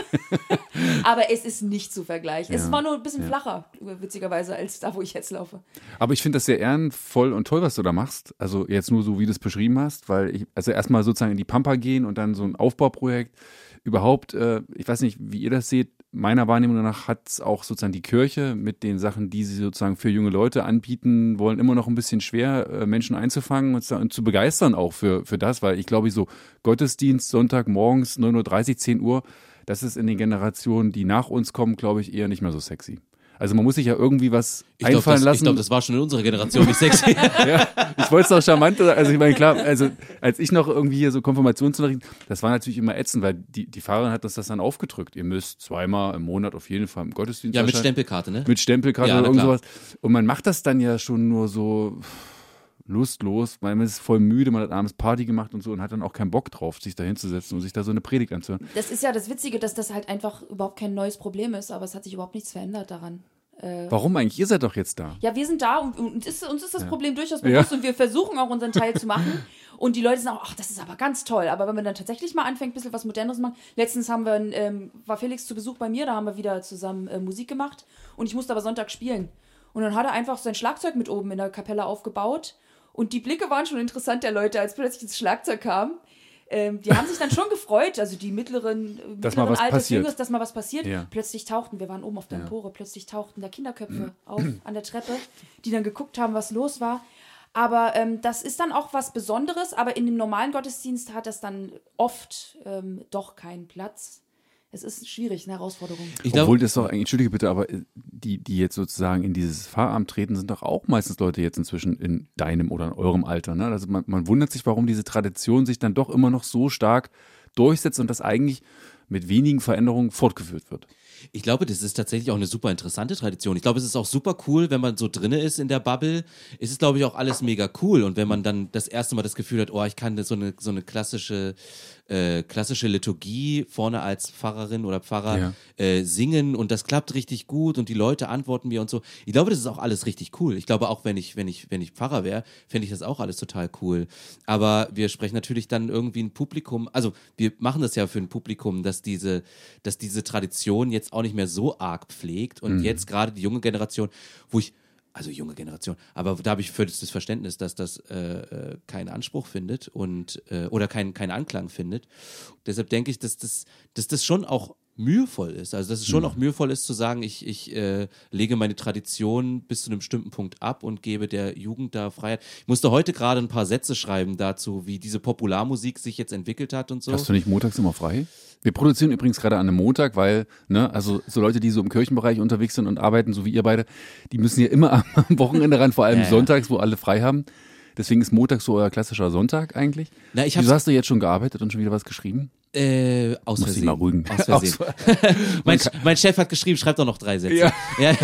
Speaker 2: <laughs> aber es ist nicht zu vergleichen. Es
Speaker 1: Ja.
Speaker 2: war nur ein bisschen flacher, witzigerweise, als da, wo ich jetzt laufe.
Speaker 1: aber ich finde das sehr ehrenvoll und toll, was du da machst. Also jetzt nur so, wie du es beschrieben hast, weil ich, also erstmal sozusagen in die Pampa gehen und dann so ein Aufbauprojekt. Überhaupt, äh, ich weiß nicht, wie ihr das seht, meiner Wahrnehmung nach hat es auch sozusagen die Kirche mit den Sachen, die sie sozusagen für junge Leute anbieten wollen, immer noch ein bisschen schwer, äh, Menschen einzufangen und, zu- begeistern auch für, für das, weil ich glaube, so Gottesdienst, Sonntag morgens, 9.30 Uhr, 10 Uhr, das ist in den Generationen, die nach uns kommen, glaube ich, eher nicht mehr so sexy. Also man muss sich ja irgendwie was
Speaker 4: Ich glaube,
Speaker 1: einfallen
Speaker 4: das,
Speaker 1: lassen.
Speaker 4: ich glaub, das war schon in unserer Generation nicht sexy. <laughs>
Speaker 1: Ich wollte es doch charmant, also ich meine, klar, also als ich noch irgendwie hier so Konfirmationsunterricht, das war natürlich immer ätzend, weil die, die Fahrerin hat uns das dann aufgedrückt. Ihr müsst zweimal im Monat auf jeden Fall im Gottesdienst
Speaker 4: ja, mit. Stempelkarte, ne?
Speaker 1: Mit Stempelkarte
Speaker 4: Ja,
Speaker 1: oder irgend sowas. Und man macht das dann ja schon nur so lustlos, weil man ist voll müde, man hat abends Party gemacht und so und hat dann auch keinen Bock drauf, sich da hinzusetzen und sich da so eine Predigt anzuhören.
Speaker 2: Das ist ja das Witzige, dass das halt einfach überhaupt kein neues Problem ist, aber es hat sich überhaupt nichts verändert daran.
Speaker 1: Warum eigentlich? Ihr seid doch jetzt da.
Speaker 2: Ja, wir sind da und, und ist, uns ist das Problem durchaus bewusst und wir versuchen auch unseren Teil zu machen. <laughs> Und die Leute sagen auch, ach, das ist aber ganz toll. Aber wenn man dann tatsächlich mal anfängt, ein bisschen was Modernes machen. Letztens haben wir, ähm, war Felix zu Besuch bei mir, da haben wir wieder zusammen äh, Musik gemacht und ich musste aber Sonntag spielen. Und dann hat er einfach sein Schlagzeug mit oben in der Kapelle aufgebaut und die Blicke waren schon interessant der Leute, als plötzlich das Schlagzeug kam. Ähm, die haben sich dann schon gefreut, also die mittleren, äh,
Speaker 1: Dass mal
Speaker 2: mittleren
Speaker 1: was
Speaker 2: Alters,
Speaker 1: passiert.
Speaker 2: Jüngeres, dass mal was passiert.
Speaker 1: Ja.
Speaker 2: Plötzlich tauchten, wir waren oben auf der Empore, plötzlich tauchten da Kinderköpfe <clears throat> auf an der Treppe, die dann geguckt haben, was los war. Aber ähm, das ist dann auch was Besonderes, aber in dem normalen Gottesdienst hat das dann oft ähm, doch keinen Platz. Es ist schwierig, eine Herausforderung.
Speaker 4: Ich glaub,
Speaker 1: Obwohl das doch eigentlich, entschuldige bitte, aber äh, die, die jetzt sozusagen in dieses Pfarramt treten, sind doch auch meistens Leute jetzt inzwischen in deinem oder in eurem Alter. Ne? Also man, man wundert sich, warum diese Tradition sich dann doch immer noch so stark durchsetzt und das eigentlich mit wenigen Veränderungen fortgeführt wird.
Speaker 4: Ich glaube, das ist tatsächlich auch eine super interessante Tradition. Ich glaube, es ist auch super cool, wenn man so drinne ist in der Bubble. Es ist, glaube ich, auch alles mega cool. Und wenn man dann das erste Mal das Gefühl hat, oh, ich kann so eine, so eine klassische, äh, klassische Liturgie vorne als Pfarrerin oder Pfarrer
Speaker 1: Ja.
Speaker 4: äh, singen und das klappt richtig gut und die Leute antworten mir und so. Ich glaube, das ist auch alles richtig cool. Ich glaube, auch wenn ich, wenn ich, wenn ich Pfarrer wäre, fände ich das auch alles total cool. Aber wir sprechen natürlich dann irgendwie ein Publikum, also wir machen das ja für ein Publikum, dass diese, dass diese Tradition jetzt auch nicht mehr so arg pflegt und jetzt gerade die junge Generation, wo ich also junge Generation, aber da habe ich völliges Verständnis, dass das äh, äh, keinen Anspruch findet und äh, oder keinen keinen Anklang findet. Deshalb denke ich, dass das, dass das schon auch mühevoll ist. Also dass es schon auch mühevoll ist zu sagen, ich, ich äh, lege meine Tradition bis zu einem bestimmten Punkt ab und gebe der Jugend da Freiheit. Ich musste heute gerade ein paar Sätze schreiben dazu, wie diese Popularmusik sich jetzt entwickelt hat und so.
Speaker 1: Hast du nicht montags immer frei? Wir produzieren übrigens gerade an einem Montag, weil, ne, also so Leute, die so im Kirchenbereich unterwegs sind und arbeiten, so wie ihr beide, die müssen ja immer <laughs> am Wochenende ran, vor allem
Speaker 4: Ja, ja.
Speaker 1: sonntags, wo alle frei haben. Deswegen ist Montag so euer klassischer Sonntag eigentlich.
Speaker 4: Na, ich
Speaker 1: Wieso hast du jetzt schon gearbeitet und schon wieder was geschrieben?
Speaker 4: Äh, aus
Speaker 1: Muss
Speaker 4: Versehen.
Speaker 1: mal rügen.
Speaker 4: Aus Versehen. <laughs> mein, mein Chef hat geschrieben, schreib doch noch drei Sätze.
Speaker 1: Ja.
Speaker 4: Ja.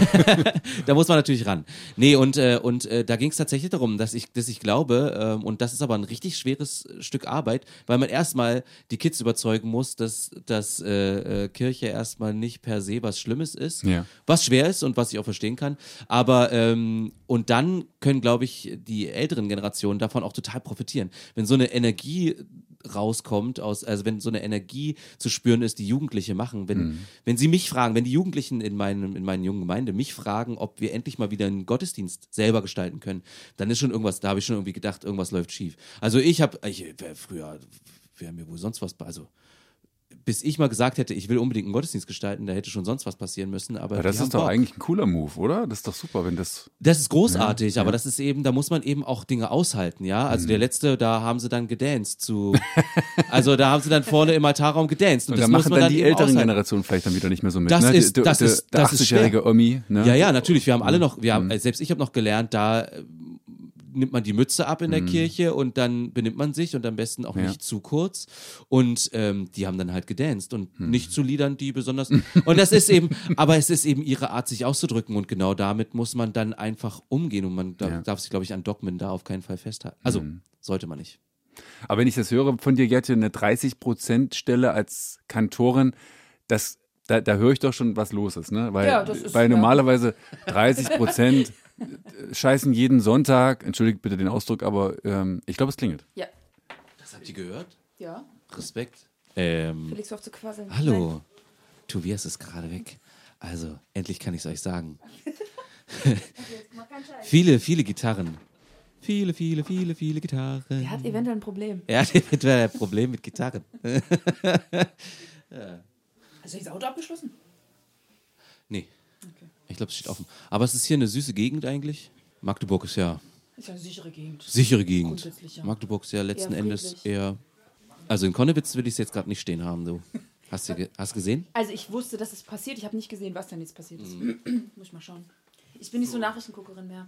Speaker 4: <laughs> da muss man natürlich ran. Nee, und, äh, und äh, da ging es tatsächlich darum, dass ich, dass ich glaube, ähm, und das ist aber ein richtig schweres Stück Arbeit, weil man erstmal die Kids überzeugen muss, dass, dass äh, äh, Kirche erstmal nicht per se was Schlimmes ist,
Speaker 1: Ja.
Speaker 4: was schwer ist und was ich auch verstehen kann. Aber ähm, und dann können, glaube ich, die älteren Generationen davon auch total profitieren. Wenn so eine Energie rauskommt, aus, also wenn so eine Energie zu spüren ist, die Jugendliche machen. Wenn, wenn sie mich fragen, wenn die Jugendlichen in, meinem, in meinen jungen Gemeinde mich fragen, ob wir endlich mal wieder einen Gottesdienst selber gestalten können, dann ist schon irgendwas, da habe ich schon irgendwie gedacht, irgendwas läuft schief. Also ich habe, ich, früher, wäre mir wohl sonst was, also bis ich mal gesagt hätte, ich will unbedingt einen Gottesdienst gestalten, da hätte schon sonst was passieren müssen. Aber
Speaker 1: Ja, das ist doch
Speaker 4: Bock.
Speaker 1: eigentlich ein cooler Move, oder? Das ist doch super, wenn das.
Speaker 4: Das ist großartig, aber das ist eben, da muss man eben auch Dinge aushalten, ja. Also
Speaker 1: Mhm.
Speaker 4: der letzte, da haben sie dann gedanced zu, <laughs> also da haben sie dann vorne im Altarraum gedanced und,
Speaker 1: Und
Speaker 4: das
Speaker 1: da
Speaker 4: muss
Speaker 1: machen
Speaker 4: man
Speaker 1: dann
Speaker 4: dann
Speaker 1: die älteren
Speaker 4: aushalten.
Speaker 1: Generationen vielleicht dann wieder nicht mehr so mit.
Speaker 4: Das
Speaker 1: ne?
Speaker 4: ist-
Speaker 1: der,
Speaker 4: das
Speaker 1: der,
Speaker 4: ist-
Speaker 1: der
Speaker 4: das ist
Speaker 1: 80-jährige Omi, ne?
Speaker 4: Ja, ja, natürlich. Wir haben alle noch, wir haben,
Speaker 1: Mhm.
Speaker 4: selbst ich habe noch gelernt, da äh, nimmt man die Mütze ab in der Kirche und dann benimmt man sich und am besten auch
Speaker 1: Mhm. Ja.
Speaker 4: nicht zu kurz. Und ähm, die haben dann halt gedanced und
Speaker 1: Mhm.
Speaker 4: nicht zu Liedern, die besonders. <laughs> Und das ist eben, aber es ist eben ihre Art, sich auszudrücken und genau damit muss man dann einfach umgehen und man da,
Speaker 1: Ja. Mhm.
Speaker 4: darf sich, glaube ich, an Dogmen da auf keinen Fall festhalten. Also sollte man nicht.
Speaker 1: Aber wenn ich das höre von dir, Gertje, eine 30%-Stelle als Kantorin, das, da, da höre ich doch schon, was los ist, ne? Weil,
Speaker 2: Ja, das ist-
Speaker 1: weil
Speaker 2: ja.
Speaker 1: normalerweise 30 Prozent <laughs> scheißen jeden Sonntag, entschuldigt bitte den Ausdruck, aber ähm, ich glaube, es klingelt.
Speaker 2: Ja.
Speaker 4: Das habt ihr gehört?
Speaker 2: Ja.
Speaker 4: Respekt. Ähm,
Speaker 2: Felix, hör auf zu quasseln.
Speaker 4: hallo. Tobias ist gerade weg. Also, endlich kann ich es euch sagen. <laughs> <laughs> viele, viele Gitarren. Viele, viele, viele, viele Gitarren.
Speaker 2: Er hat eventuell ein Problem.
Speaker 4: Er hat eventuell ein Problem mit Gitarren. <laughs>
Speaker 2: Hast du das Auto abgeschlossen?
Speaker 4: Nee. Ich glaube, es steht offen. Aber es ist hier eine süße Gegend eigentlich. Magdeburg ist ja
Speaker 2: Ist ja eine sichere Gegend.
Speaker 4: sichere Gegend.
Speaker 2: Ja.
Speaker 4: Magdeburg ist ja letzten
Speaker 2: Eher
Speaker 4: Endes eher. Also in Konnewitz will ich es jetzt gerade nicht stehen haben, du. Hast du ge hast gesehen?
Speaker 2: Also ich wusste, dass es passiert. Ich habe nicht gesehen, was denn jetzt passiert ist.
Speaker 4: Mhm. <clears throat>
Speaker 2: Muss ich mal schauen. Ich bin nicht so Nachrichtenguckerin mehr.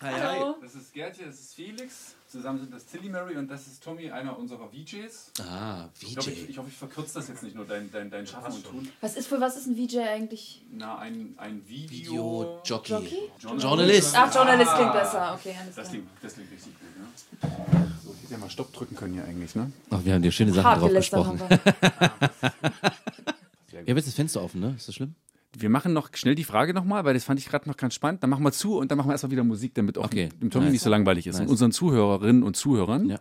Speaker 2: Hallo.
Speaker 1: Das ist Gertje, das ist Felix. Zusammen sind das Tilly Mary und das ist Tommy, einer unserer VJs.
Speaker 4: Ah,
Speaker 1: Ich hoffe, ich,
Speaker 4: VJ.
Speaker 1: ich, hoffe, ich verkürze das jetzt nicht nur dein, dein, dein Schaffen und Tun.
Speaker 2: Was ist für was ist ein VJ eigentlich?
Speaker 1: Na, ein, ein Video.
Speaker 4: Video-Jockey.
Speaker 2: Jockey?
Speaker 4: Journalist.
Speaker 2: Ach, Journalist klingt besser. Okay, alles
Speaker 1: Das
Speaker 2: klar.
Speaker 1: klingt, das klingt richtig gut, ne? So, ich hätte ja mal Stopp drücken können hier eigentlich, ne?
Speaker 4: Ach, wir haben dir schöne Sachen
Speaker 2: Hart
Speaker 4: drauf gesprochen.
Speaker 2: haben wir.
Speaker 4: Ich habe jetzt das Fenster offen, ne? Ist das schlimm?
Speaker 1: Wir machen noch schnell die Frage nochmal, weil das fand ich gerade noch ganz spannend. Dann machen wir zu und dann machen wir erstmal wieder Musik, damit auch
Speaker 4: Okay.
Speaker 1: dem Tommy
Speaker 4: Nice.
Speaker 1: nicht so langweilig ist. Und
Speaker 4: Nice.
Speaker 1: unseren Zuhörerinnen und Zuhörern.
Speaker 4: Ja.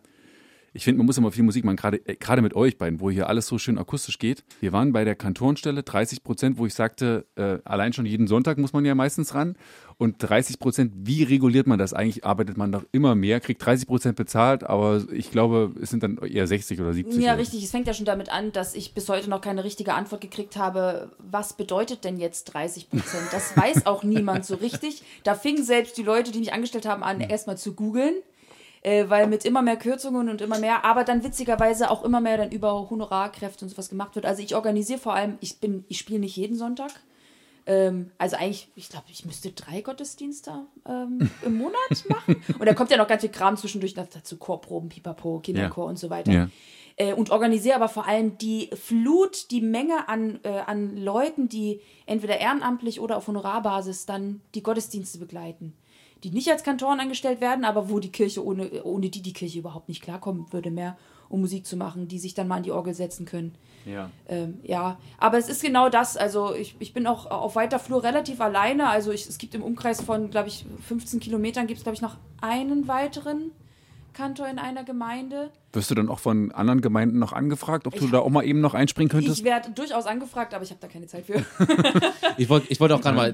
Speaker 1: Ich finde, man muss immer viel Musik machen, gerade äh, gerade mit euch beiden, wo hier alles so schön akustisch geht. Wir waren bei der Kantorenstelle 30 Prozent, wo ich sagte, äh, allein schon jeden Sonntag muss man ja meistens ran. Und 30 Prozent, wie reguliert man das? Eigentlich arbeitet man doch immer mehr, kriegt 30 Prozent bezahlt, aber ich glaube, es sind dann eher 60 oder 70.
Speaker 2: Ja,
Speaker 1: oder
Speaker 2: richtig. Es fängt ja schon damit an, dass ich bis heute noch keine richtige Antwort gekriegt habe. Was bedeutet denn jetzt 30 Prozent? Das weiß auch niemand so richtig. Da fingen selbst die Leute, die mich angestellt haben, an, erstmal zu googeln. Äh, weil mit immer mehr Kürzungen und immer mehr, aber dann witzigerweise auch immer mehr dann über Honorarkräfte und sowas gemacht wird. Also ich organisiere vor allem, ich bin, ich spiele nicht jeden Sonntag. Ähm, also eigentlich, ich glaube, ich müsste drei Gottesdienste ähm, <laughs> im Monat machen. Und da kommt ja noch ganz viel Kram zwischendurch dazu, Chorproben, Pipapo, Kinderchor
Speaker 1: Ja.
Speaker 2: und so weiter.
Speaker 1: Ja.
Speaker 2: Äh, und organisiere aber vor allem die Flut, die Menge an, äh, an Leuten, die entweder ehrenamtlich oder auf Honorarbasis dann die Gottesdienste begleiten. Die nicht als Kantoren angestellt werden, aber wo die Kirche ohne, ohne die die Kirche überhaupt nicht klarkommen würde mehr, um Musik zu machen, die sich dann mal an die Orgel setzen können.
Speaker 1: Ja.
Speaker 2: Ähm, ja, aber es ist genau das. Also ich, ich bin auch auf weiter Flur relativ alleine. Also ich, es gibt im Umkreis von, glaube ich, 15 Kilometern gibt es, glaube ich, noch einen weiteren Kantor in einer Gemeinde.
Speaker 1: Wirst du dann auch von anderen Gemeinden noch angefragt, ob du
Speaker 2: Ich-
Speaker 1: da auch mal eben noch einspringen könntest?
Speaker 2: Ich werde durchaus angefragt, aber ich habe da keine Zeit für. <laughs>
Speaker 4: Ich wollte ich wollt auch gerade mal,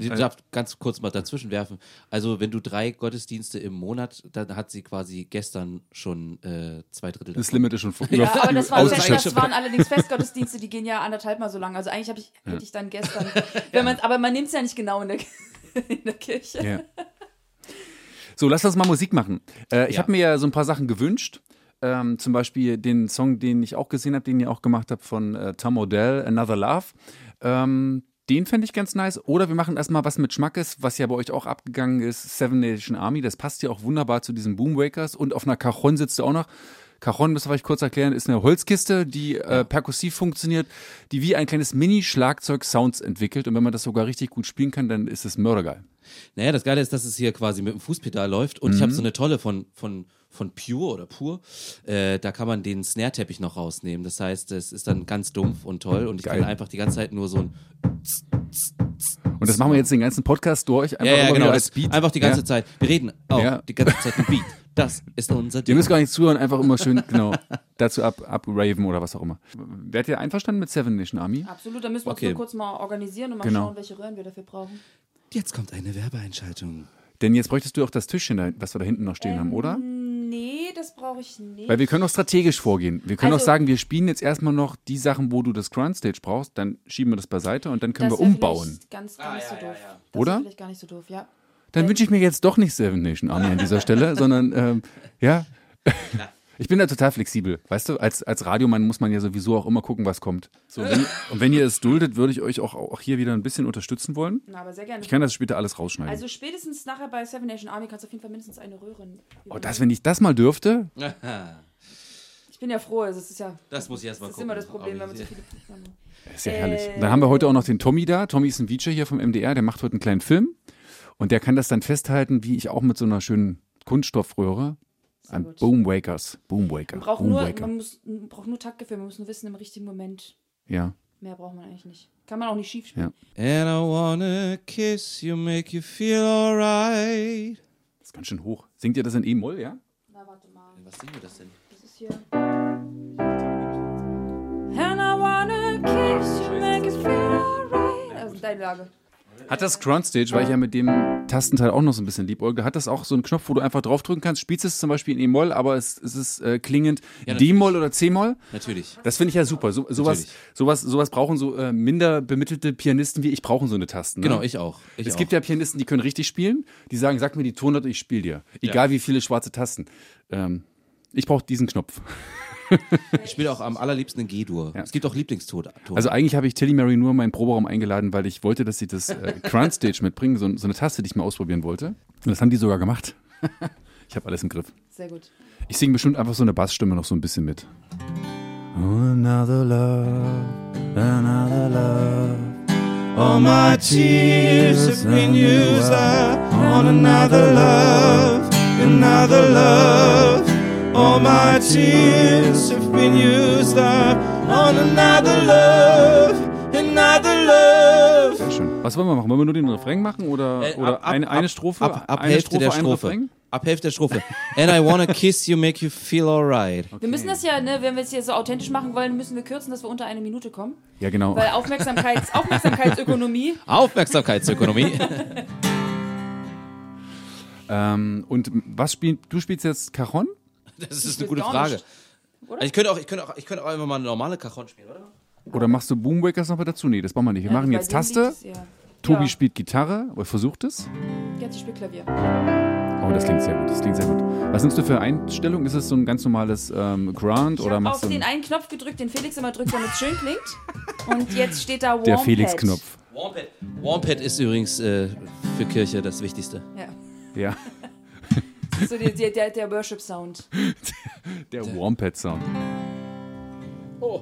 Speaker 4: ganz kurz mal dazwischen werfen. Also, wenn du drei Gottesdienste im Monat, dann hat sie quasi gestern schon äh, zwei Drittel.
Speaker 1: das
Speaker 4: davon.
Speaker 1: Limit ist schon vor- <laughs>
Speaker 2: Ja, aber das, waren,
Speaker 1: ausgeschöpft.
Speaker 2: das waren allerdings Festgottesdienste, die gehen ja anderthalb Mal so lang. Also eigentlich ich, hätte ich dann gestern. <laughs> Wenn man, aber man nimmt es ja nicht genau in der, in der Kirche.
Speaker 1: Ja. So, lass uns mal Musik machen. Äh, ich
Speaker 4: Ja.
Speaker 1: habe mir ja so ein paar Sachen gewünscht. Ähm, zum Beispiel den Song, den ich auch gesehen habe, den ihr auch gemacht habt von äh, Tom Odell, Another Love. Ähm, den fände ich ganz nice. Oder wir machen erstmal was mit Schmackes, was ja bei euch auch abgegangen ist, Seven Nation Army. Das passt ja auch wunderbar zu diesen Boomwakers. Und auf einer Cajon sitzt du auch noch. Cajon, müssen wir vielleicht kurz erklären, ist eine Holzkiste, die äh, perkussiv funktioniert, die wie ein kleines Mini-Schlagzeug Sounds entwickelt. Und wenn man das sogar richtig gut spielen kann, dann ist es mördergeil.
Speaker 4: Naja, das Geile ist, dass es hier quasi mit dem Fußpedal läuft und ich
Speaker 1: Mhm.
Speaker 4: habe so eine tolle von, von, von Pure oder Pur. Äh, da kann man den Snare-Teppich noch rausnehmen. Das heißt, es ist dann ganz dumpf und toll und ich
Speaker 1: Geil.
Speaker 4: kann einfach die ganze Zeit nur so ein.
Speaker 1: Und das machen wir jetzt den ganzen Podcast durch. Einfach
Speaker 4: Ja, ja,
Speaker 1: immer
Speaker 4: genau.
Speaker 1: als Beat.
Speaker 4: einfach die ganze
Speaker 1: ja.
Speaker 4: Zeit. Wir reden auch
Speaker 1: Ja.
Speaker 4: die ganze Zeit ein Beat. Das ist unser
Speaker 1: Ihr
Speaker 4: Ding.
Speaker 1: müsst gar nicht zuhören, einfach immer schön, genau, dazu ab, abraven oder was auch immer. Werdet ihr einverstanden mit Seven Nation Army?
Speaker 2: Absolut, da müssen wir
Speaker 4: Okay.
Speaker 2: uns nur kurz mal organisieren und mal
Speaker 1: Genau.
Speaker 2: schauen, welche Röhren wir dafür brauchen.
Speaker 4: Jetzt kommt eine Werbeeinschaltung.
Speaker 1: Denn jetzt bräuchtest du auch das Tischchen, was wir da hinten noch stehen haben, oder?
Speaker 2: Nee, das brauche ich nicht.
Speaker 1: Weil wir können auch strategisch vorgehen. Wir können
Speaker 2: Also-
Speaker 1: auch sagen, wir spielen jetzt erstmal noch die Sachen, wo du das Groundstage brauchst, dann schieben wir das beiseite und dann können wir umbauen.
Speaker 2: Ganz, gar nicht so doof. Das
Speaker 1: Oder?
Speaker 2: vielleicht gar nicht so doof, ja.
Speaker 1: Dann wünsche ich mir jetzt doch nicht Seven Nation Army an dieser <laughs> Stelle, sondern ähm, ja. Ich bin da total flexibel. Weißt du, als, als Radiomann muss man ja sowieso auch immer gucken, was kommt. So, wenn, <laughs> und wenn ihr es duldet, würde ich euch auch, auch hier wieder ein bisschen unterstützen wollen.
Speaker 2: Na, aber sehr gerne.
Speaker 1: Ich kann das später alles rausschneiden.
Speaker 2: also spätestens nachher bei Seven Nation Army kannst du auf jeden Fall mindestens eine Röhre.
Speaker 1: oh, das, wenn ich das mal dürfte, <laughs>
Speaker 2: Ich bin ja froh, also es ist ja.
Speaker 4: Das muss ich erst mal
Speaker 2: Das ist immer das
Speaker 4: gucken,
Speaker 2: Problem,
Speaker 4: ob
Speaker 2: wenn man so <laughs> viele.
Speaker 1: ist ja herrlich.
Speaker 2: Äh,
Speaker 1: Und dann haben wir heute auch noch den Tommy da. Tommy ist ein VJ hier vom MDR, der macht heute einen kleinen Film. Und der kann das dann festhalten, wie ich auch mit so einer schönen Kunststoffröhre.
Speaker 2: Gut.
Speaker 1: Boomwakers. Boomwaker.
Speaker 2: Man braucht, nur,
Speaker 1: Boomwaker.
Speaker 2: man, muss, man braucht nur Taktgefühl, man muss nur wissen im richtigen Moment.
Speaker 1: Ja,
Speaker 2: Mehr braucht man eigentlich nicht. Kann man auch nicht schief spielen.
Speaker 1: ja.
Speaker 4: And I wanna kiss you, make you feel alright.
Speaker 1: Das ist ganz schön hoch. Singt ihr das in E-Moll, ja?
Speaker 2: Na, warte mal.
Speaker 4: Was singen wir das denn?
Speaker 2: Das ist hier. And I wanna kiss you, make it feel alright. Also deine Lage.
Speaker 1: Hat das Groundstage, weil ich ja mit dem Tastenteil auch noch so ein bisschen liebäugle, hat das auch so einen Knopf, wo du einfach draufdrücken kannst? Spielst es zum Beispiel in E-Moll, aber es, es ist äh, klingend
Speaker 4: Ja.
Speaker 1: D-Moll oder C-Moll?
Speaker 4: Natürlich.
Speaker 1: Das finde ich ja super. So, sowas, sowas, sowas brauchen so äh, minder bemittelte Pianisten wie ich brauchen so eine Tasten. Ne?
Speaker 4: Genau, ich auch. Ich
Speaker 1: es
Speaker 4: auch.
Speaker 1: gibt ja Pianisten, die können richtig spielen, die sagen, sag mir die Tonart, ich spiele dir. Egal wie viele schwarze Tasten. Ähm, ich brauche diesen Knopf. <laughs>
Speaker 4: Ich spiele auch am allerliebsten in G-Dur. Es gibt auch Lieblingston.
Speaker 1: Also eigentlich habe ich Tilly Mary nur in meinen Proberaum eingeladen, weil ich wollte, dass sie das äh, Crown Stage mitbringen, so, so eine Taste, die ich mal ausprobieren wollte. Und das haben die sogar gemacht. <laughs> ich habe alles im Griff.
Speaker 2: Sehr gut.
Speaker 1: Ich singe bestimmt einfach so eine Bassstimme noch so ein bisschen mit. Oh, another love, another love. All my tears have been used up on another love, another love. All my tears have been used up on another love, another love. Sehr schön. Was wollen wir machen? Wollen wir nur den Refrain machen oder,
Speaker 4: Äh,
Speaker 1: oder
Speaker 4: ab- ab-
Speaker 1: eine, eine Strophe?
Speaker 4: Ab, ab
Speaker 1: eine
Speaker 4: Hälfte der
Speaker 1: ein
Speaker 4: Strophe.
Speaker 1: Refrain?
Speaker 4: Ab Hälfte der Strophe. And I wanna kiss you, make you feel alright. <laughs>
Speaker 2: Wir müssen das ja, ne, wenn wir es hier so authentisch machen wollen, müssen wir kürzen, dass wir unter eine Minute kommen.
Speaker 1: Ja, genau.
Speaker 2: Weil Aufmerksamkeits <laughs> Aufmerksamkeitsökonomie.
Speaker 4: Aufmerksamkeitsökonomie.
Speaker 1: Ähm, und was spielt, du spielst jetzt Cajon?
Speaker 4: Das ist eine gute Frage.
Speaker 2: nicht.
Speaker 4: Also Ich könnte auch, ich könnte auch, ich könnte auch einfach mal eine normale Cajon spielen, oder?
Speaker 1: Oder machst du Boomwakers noch dazu? Nee, das machen wir nicht. Wir machen
Speaker 2: Bei
Speaker 1: jetzt Taste.
Speaker 2: ja.
Speaker 1: Tobi
Speaker 2: ja.
Speaker 1: spielt Gitarre oder versucht es.
Speaker 2: Jetzt spielt Klavier.
Speaker 1: Oh, das klingt sehr gut. Das klingt sehr gut. Was nimmst du für Einstellung? Ist es so ein ganz normales ähm, Grand
Speaker 2: Ich
Speaker 1: oder machst
Speaker 2: auf
Speaker 1: du
Speaker 2: den einen Knopf gedrückt, den Felix immer drückt, damit es schön klingt. Und jetzt steht da Warm
Speaker 1: der Felix-Knopf?
Speaker 4: Warmpad. Warmpad ist übrigens äh, für Kirche das Wichtigste.
Speaker 2: Ja.
Speaker 1: Ja,
Speaker 2: so die, die, der, der Worship-Sound.
Speaker 1: der Warmpad-Sound.
Speaker 4: Oh.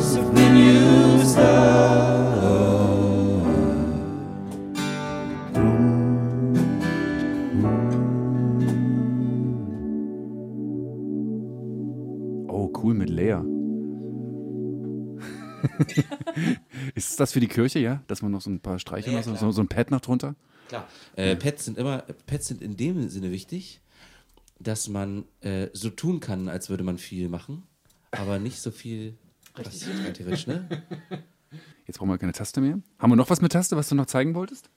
Speaker 3: <laughs>
Speaker 1: Ist das für die Kirche, ja? Dass man noch so ein paar Streiche, noch so, so, so ein Pad noch drunter?
Speaker 4: Klar. Äh, Pads sind immer, Pads sind in dem Sinne wichtig, dass man äh, so tun kann, als würde man viel machen, aber nicht so viel passiert theoretisch, ne? <laughs>
Speaker 1: Jetzt brauchen wir keine Taste mehr. Haben wir noch was mit Taste, was du noch zeigen wolltest?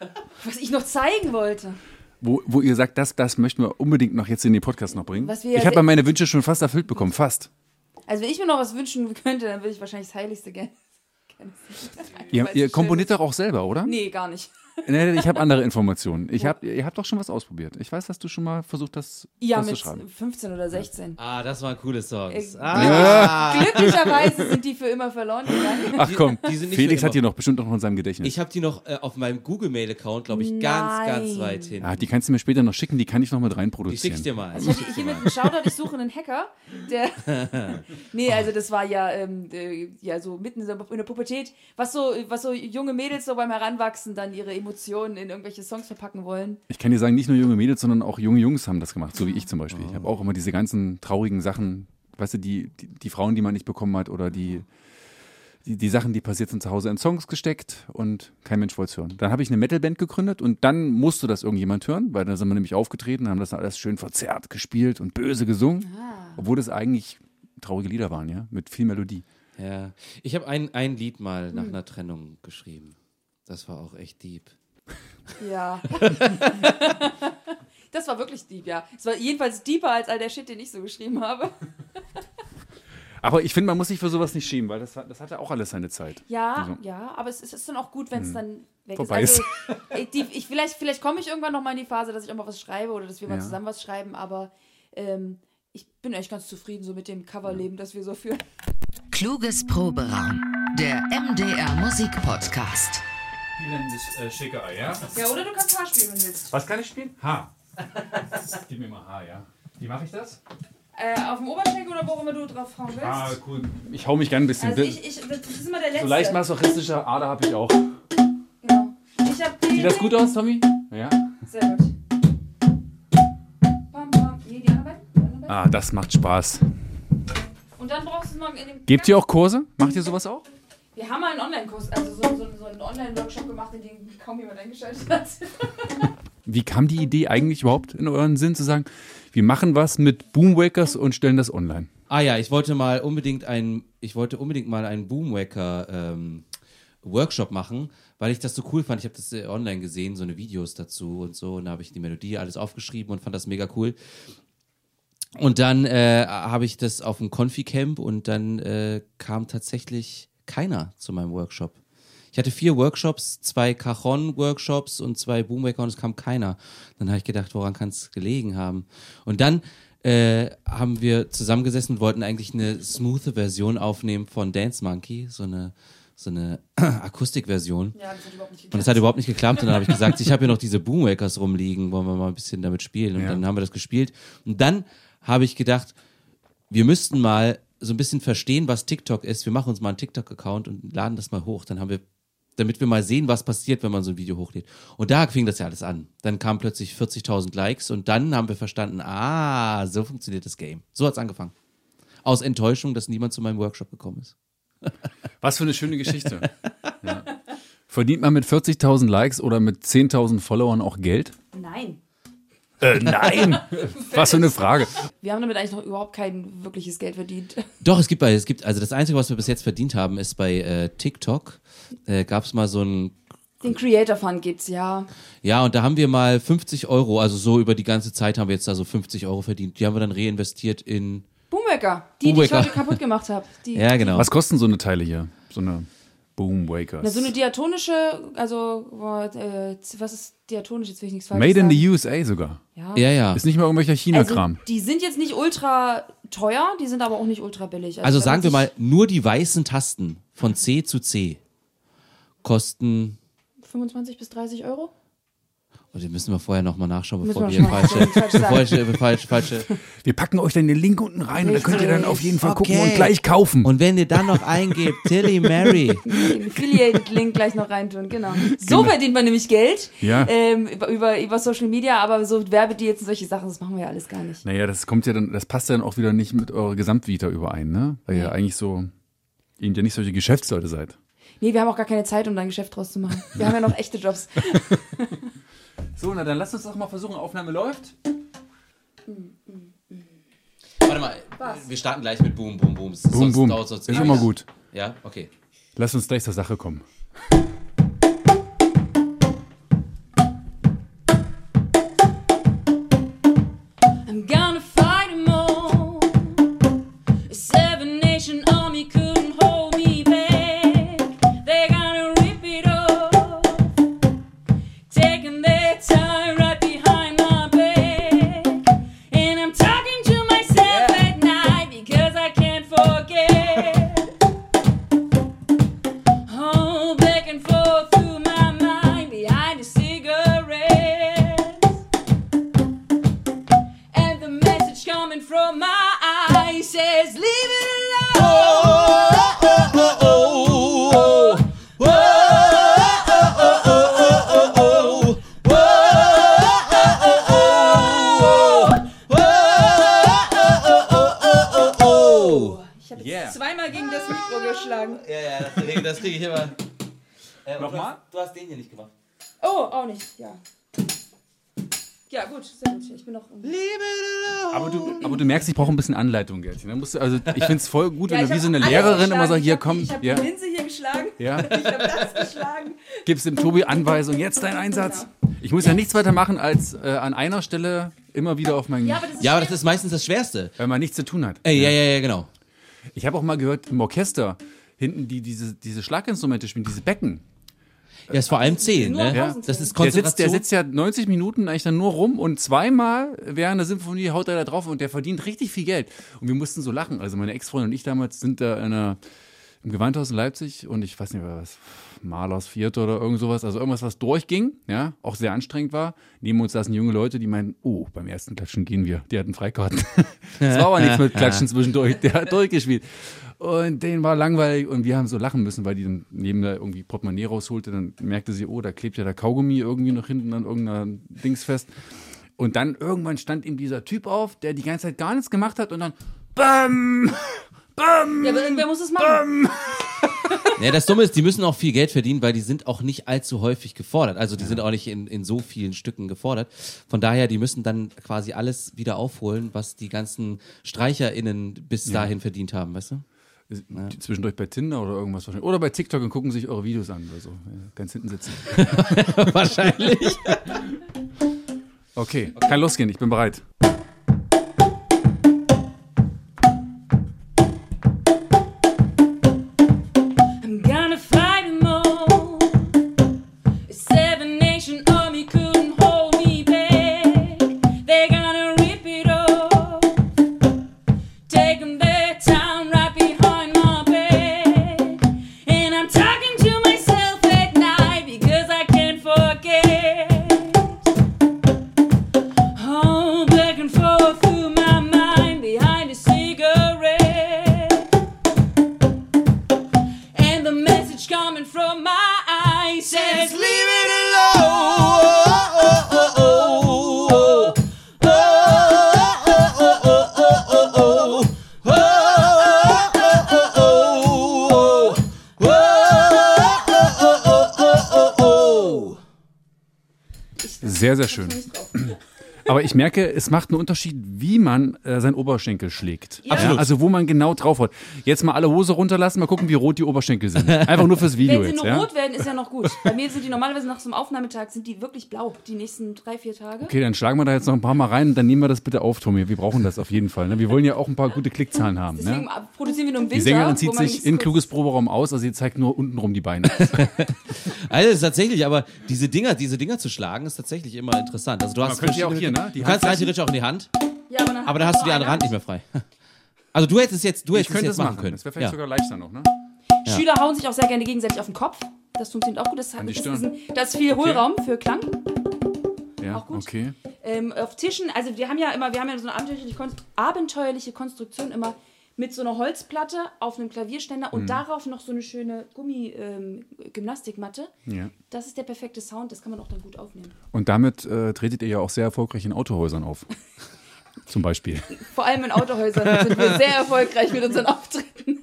Speaker 1: <laughs>
Speaker 2: Was ich noch zeigen wollte.
Speaker 1: Wo, wo ihr sagt, das, das möchten wir unbedingt noch jetzt in den Podcast noch bringen.
Speaker 2: Was wir-
Speaker 1: ich habe ja meine Wünsche schon fast erfüllt bekommen, fast.
Speaker 2: Also wenn ich mir noch was wünschen könnte, dann würde ich wahrscheinlich das Heiligste gerne.
Speaker 1: Ihr, ihr komponiert doch auch selber, oder?
Speaker 2: Nee, gar nicht.
Speaker 1: Nee, ich habe andere Informationen. Ich hab, ihr habt doch schon was ausprobiert. Ich weiß, dass du schon mal versucht hast,
Speaker 2: Ja,
Speaker 1: das zu
Speaker 2: mit
Speaker 1: schreiben.
Speaker 2: 15 oder 16.
Speaker 4: Ah, das waren coole Songs.
Speaker 2: Äh,
Speaker 4: Ah,
Speaker 2: Glücklicherweise sind die für immer verloren gegangen.
Speaker 1: Ach komm,
Speaker 4: die sind nicht
Speaker 1: Felix hat die noch bestimmt noch in seinem Gedächtnis.
Speaker 4: ich habe die noch äh, auf meinem Google-Mail-Account, glaube ich, ganz, ganz
Speaker 2: Nein.
Speaker 4: weit hin.
Speaker 1: ah, die kannst du mir später noch schicken, die kann ich noch mit
Speaker 4: Die schicke
Speaker 1: reinproduzieren.
Speaker 4: ich dir mal.
Speaker 2: Also ich hier mit einem Shoutout, ich suche einen Hacker, der. <laughs> nee, also das war ja, ähm, äh, ja so mitten in der in der Pubertät, was so, was so junge Mädels so beim Heranwachsen dann ihre Emotionen in irgendwelche Songs verpacken wollen.
Speaker 1: Ich kann dir sagen, nicht nur junge Mädels, sondern auch junge Jungs haben das gemacht, so wie ich zum Beispiel. Ich habe auch immer diese ganzen traurigen Sachen, weißt du, die, die, die Frauen, die man nicht bekommen hat oder die, die, die Sachen, die passiert sind, zu Hause in Songs gesteckt und kein Mensch wollte es hören. Dann habe ich eine Metalband gegründet und dann musste das irgendjemand hören, weil dann sind wir nämlich aufgetreten, haben das alles schön verzerrt gespielt und böse gesungen, obwohl das eigentlich traurige Lieder waren, ja, mit viel Melodie.
Speaker 4: Ja. Ich habe ein, ein Lied mal nach einer Trennung geschrieben. Das war auch echt deep.
Speaker 2: Ja. <laughs> das war wirklich deep, ja. Es war jedenfalls deeper als all der Shit, den ich so geschrieben habe. <laughs>
Speaker 1: Aber ich finde, man muss sich für sowas nicht schämen, weil das, hat- das hatte auch alles seine Zeit.
Speaker 2: Ja,
Speaker 1: Also-
Speaker 2: ja, aber es ist, es ist dann auch gut, wenn es dann weg
Speaker 1: Vorbei
Speaker 2: ist. Also, äh, die, ich, vielleicht vielleicht komme ich irgendwann noch mal in die Phase, dass ich auch mal was schreibe oder dass wir mal
Speaker 1: Ja.
Speaker 2: zusammen was schreiben, aber ähm, ich bin echt ganz zufrieden so mit dem Coverleben, das wir so führen.
Speaker 7: Kluges Proberaum. Der MDR Musik Podcast.
Speaker 1: Das äh, schicke Ei, ja?
Speaker 2: Ja, oder du kannst Haar spielen, wenn du willst.
Speaker 1: Was kann ich spielen? H. <laughs> Gib mir mal H, ja. Wie mache ich das?
Speaker 2: Äh, auf dem Oberschenkel oder wo auch immer du drauf hauen willst.
Speaker 1: Ah, cool. Ich hau mich gern ein bisschen.
Speaker 2: also ich, ich, das ist immer der letzte.
Speaker 1: so leicht masochistische Ader habe ich auch. Sieht das gut aus, Tommy? Ja.
Speaker 2: Sehr gut. Pam, pam. Nee, die anderen beiden? Die anderen beiden?
Speaker 1: Ah, das macht Spaß.
Speaker 2: Und dann brauchst du noch in dem.
Speaker 1: Gebt ihr auch Kurse? Macht ihr sowas auch?
Speaker 2: Wir haben mal einen Online-Kurs, also so, so, so einen Online-Workshop gemacht, in den kaum jemand eingeschaltet hat. <laughs>
Speaker 1: Wie kam die Idee eigentlich überhaupt in euren Sinn zu sagen, wir machen was mit Boomwakers und stellen das online?
Speaker 4: Ah ja, ich wollte mal unbedingt einen, ich wollte unbedingt mal einen Boomwacker ähm, Workshop machen, weil ich das so cool fand. Ich habe das äh, online gesehen, so eine Videos dazu und so, und da habe ich die Melodie alles aufgeschrieben und fand das mega cool. Und dann äh, habe ich das auf dem Konfi-Camp und dann äh, kam tatsächlich keiner zu meinem Workshop. Ich hatte vier Workshops, zwei Cajon-Workshops und zwei Boomwaker und es kam keiner. Dann habe ich gedacht, woran kann es gelegen haben? Und dann äh, haben wir zusammengesessen und wollten eigentlich eine smooth Version aufnehmen von Dance Monkey, so eine, so eine <clears throat> Akustikversion.
Speaker 2: Ja, das hat überhaupt nicht
Speaker 4: Und das hat überhaupt nicht geklappt. Und dann habe ich gesagt, ich habe hier noch diese <laughs> Boomwakers rumliegen, wollen wir mal ein bisschen damit spielen. Und
Speaker 1: Ja.
Speaker 4: dann haben wir das gespielt. Und dann habe ich gedacht, wir müssten mal so ein bisschen verstehen, was TikTok ist. Wir machen uns mal einen TikTok-Account und laden das mal hoch. Dann haben wir, damit wir mal sehen, was passiert, wenn man so ein Video hochlädt. Und da fing das ja alles an. Dann kamen plötzlich 40.000 Likes und dann haben wir verstanden, ah, so funktioniert das Game. So hat's angefangen. Aus Enttäuschung, dass niemand zu meinem Workshop gekommen ist. <laughs>
Speaker 1: Was für eine schöne Geschichte. <laughs> ja. Verdient man mit 40.000 Likes oder mit 10.000 Followern auch Geld?
Speaker 2: Nein.
Speaker 1: Äh, nein! <laughs> Was für eine Frage.
Speaker 2: Wir haben damit eigentlich noch überhaupt kein wirkliches Geld verdient.
Speaker 4: Doch, es gibt bei, es gibt, also das Einzige, was wir bis jetzt verdient haben, ist bei äh, TikTok. Äh, Gab es mal so ein,
Speaker 2: Den Creator Fund gibt's, ja.
Speaker 4: ja, und da haben wir mal 50 Euro, also so über die ganze Zeit haben wir jetzt da so 50 Euro verdient. Die haben wir dann reinvestiert in,
Speaker 2: Boomwaker. Die, die ich heute kaputt gemacht habe.
Speaker 4: Ja genau.
Speaker 1: Was kosten so eine Teile hier? So eine Boomwakers.
Speaker 2: Na, so eine diatonische, also, boah, äh, was ist diatonisch? Jetzt will ich nichts falsch
Speaker 1: Made in
Speaker 2: sagen.
Speaker 1: the USA sogar.
Speaker 2: Ja.
Speaker 4: Ja, ja.
Speaker 1: Ist nicht mal irgendwelcher
Speaker 2: Also,
Speaker 1: China-Kram.
Speaker 2: die sind jetzt nicht ultra teuer, die sind aber auch nicht ultra billig.
Speaker 4: Also
Speaker 2: wenn
Speaker 4: sagen wir mal, nur die weißen Tasten von C zu C kosten,
Speaker 2: sich 25 bis 30 Euro?
Speaker 4: Oh, die müssen wir vorher nochmal nachschauen,
Speaker 2: Müssen
Speaker 4: bevor
Speaker 2: wir
Speaker 4: wir falsche,
Speaker 2: falsch sagen.
Speaker 4: falsche, falsche, falsche.
Speaker 1: Wir packen euch dann den Link unten rein und da könnt ihr dann auf jeden Fall gucken
Speaker 4: Okay.
Speaker 1: und gleich kaufen.
Speaker 4: Und wenn ihr dann noch eingebt, Tilly Mary, <laughs>
Speaker 2: Den Affiliate-Link gleich noch reintun, genau. So verdient man nämlich Geld
Speaker 1: Ja.
Speaker 2: ähm, über, über, über Social Media, aber so Werbedeals und solche Sachen, das machen wir ja alles gar nicht.
Speaker 1: Naja, das kommt ja dann, das passt ja dann auch wieder nicht mit eurer Gesamtvita überein, ne? Weil ihr eigentlich so, eben ja nicht solche Geschäftsleute seid.
Speaker 2: Nee, wir haben auch gar keine Zeit, um da ein Geschäft draus zu machen. Wir haben ja noch echte Jobs. <laughs>
Speaker 1: So, na dann lasst uns doch mal versuchen, Aufnahme läuft.
Speaker 4: warte mal, wir starten gleich mit Boom, Boom, Boom.
Speaker 1: Boom,
Speaker 4: Sonst
Speaker 1: boom.
Speaker 4: sonst
Speaker 1: Ist immer gut.
Speaker 4: Ja, okay.
Speaker 1: Lasst uns gleich zur Sache kommen. Bisschen Anleitung, Gärtchen. Dann musst du, also ich finde es voll gut,
Speaker 2: Ja,
Speaker 1: wenn du wie so eine Lehrerin immer sagst, hier
Speaker 2: Ich hab-
Speaker 1: komm,
Speaker 2: Ich habe
Speaker 1: ja,
Speaker 2: die Linse hier geschlagen.
Speaker 1: ja, <laughs>
Speaker 2: Ich habe das geschlagen.
Speaker 1: gibst dem Tobi Anweisung, jetzt dein Einsatz. Ich muss ja nichts weiter machen, als äh, an einer Stelle immer wieder auf meinen,
Speaker 2: Ja, aber das ist
Speaker 4: Ja, aber das ist meistens das Schwerste.
Speaker 1: weil man nichts zu tun hat.
Speaker 4: Ey, ja, ja, ja, genau.
Speaker 1: Ich habe auch mal gehört, im Orchester, hinten, die diese, diese Schlaginstrumente spielen, diese Becken.
Speaker 4: Ja, ist vor allem zählen,
Speaker 2: Nur
Speaker 4: ne?
Speaker 2: Pausenzählen.
Speaker 4: Das ist
Speaker 1: Der sitzt,
Speaker 4: Konzentration.
Speaker 1: der sitzt ja 90 Minuten eigentlich dann nur rum und zweimal während der Symphonie haut er da drauf und der verdient richtig viel Geld. Und wir mussten so lachen. Also meine Ex-Freundin und ich damals sind da in einer im Gewandhaus in Leipzig und ich weiß nicht mehr was, Malers Vierte oder irgend sowas, also irgendwas, was durchging, ja, auch sehr anstrengend war. Neben uns saßen junge Leute, die meinten, oh, beim ersten Klatschen gehen wir. Die hatten Freikarten. <laughs> Es war aber nichts mit Klatschen <laughs> zwischendurch, der hat durchgespielt. Und denen war langweilig und wir haben so lachen müssen, weil die dann neben da irgendwie Portemonnaie rausholte. Dann merkte sie, oh, da klebt ja der Kaugummi irgendwie noch hinten an irgendeiner Dings fest. Und dann irgendwann stand ihm dieser Typ auf, der die ganze Zeit gar nichts gemacht hat und dann BAM! BAM!
Speaker 2: Ja, aber irgendwer muss es machen.
Speaker 4: Ja, <laughs> das Dumme ist, die müssen auch viel Geld verdienen, weil die sind auch nicht allzu häufig gefordert. Also die sind auch nicht in, in so vielen Stücken gefordert. Von daher, die müssen dann quasi alles wieder aufholen, was die ganzen StreicherInnen bis dahin verdient haben, weißt du?
Speaker 1: Die Zwischendurch bei Tinder oder irgendwas wahrscheinlich. Oder bei TikTok und gucken sich eure Videos an oder so. Ja, Ganz hinten sitzen. <laughs>
Speaker 4: Wahrscheinlich.
Speaker 1: Okay, kann losgehen, ich bin bereit. Merke, es macht einen Unterschied, wie man äh, seinen Oberschenkel schlägt.
Speaker 2: Ja. Absolut.
Speaker 1: Also wo man genau drauf hat. Jetzt mal alle Hose runterlassen, mal gucken, wie rot die Oberschenkel sind. Einfach nur fürs Video
Speaker 2: Wenn sie
Speaker 1: jetzt.
Speaker 2: nur
Speaker 1: Ja?
Speaker 2: rot werden, ist ja noch gut. Bei mir sind die normalerweise nach so einem Aufnahmetag sind die wirklich blau, die nächsten drei, vier Tage.
Speaker 1: Okay, dann schlagen wir da jetzt noch ein paar Mal rein und dann nehmen wir das bitte auf, Tommy. Wir brauchen das auf jeden Fall. Ne? Wir wollen ja auch ein paar gute Klickzahlen haben.
Speaker 2: Deswegen
Speaker 1: Ne?
Speaker 2: produzieren wir nur im Winter.
Speaker 1: Die Sängerin zieht
Speaker 2: man
Speaker 1: sich in
Speaker 2: kurz-
Speaker 1: kluges Proberaum aus, also sie zeigt nur untenrum die Beine. <laughs>
Speaker 4: Also ist tatsächlich, aber diese Dinger, diese Dinger zu schlagen, ist tatsächlich immer interessant. Also du hast
Speaker 1: könnte ja auch hier, ne? Die
Speaker 4: Du kannst rein theoretisch auch in die Hand,
Speaker 2: Ja, aber
Speaker 4: aber dann hast du die andere Hand nicht mehr frei. <laughs> Also du hättest es jetzt, du
Speaker 1: Ich
Speaker 4: hättest es
Speaker 1: könnte
Speaker 4: jetzt
Speaker 1: es
Speaker 4: machen
Speaker 1: machen.
Speaker 4: können.
Speaker 1: Das wäre vielleicht
Speaker 4: ja.
Speaker 1: sogar leichter noch. Ne?
Speaker 2: Schüler hauen sich auch sehr gerne gegenseitig auf den Kopf. Das funktioniert auch gut. Das, hat,
Speaker 1: die
Speaker 2: das, ist, ein, das ist viel Hohlraum für Klang.
Speaker 1: Ja,
Speaker 2: Auch gut.
Speaker 1: okay.
Speaker 2: Ähm, auf Tischen, also wir haben ja immer, wir haben ja so eine abenteuerliche, abenteuerliche Konstruktion immer mit so einer Holzplatte auf einem Klavierständer
Speaker 1: Mhm.
Speaker 2: und darauf noch so eine schöne Gummi-Gymnastikmatte.
Speaker 1: Ja.
Speaker 2: Das ist der perfekte Sound, das kann man auch dann gut aufnehmen.
Speaker 1: Und damit äh, tretet ihr ja auch sehr erfolgreich in Autohäusern auf. <laughs> Zum Beispiel.
Speaker 2: Vor allem in Autohäusern <laughs> sind wir sehr erfolgreich mit unseren Auftritten.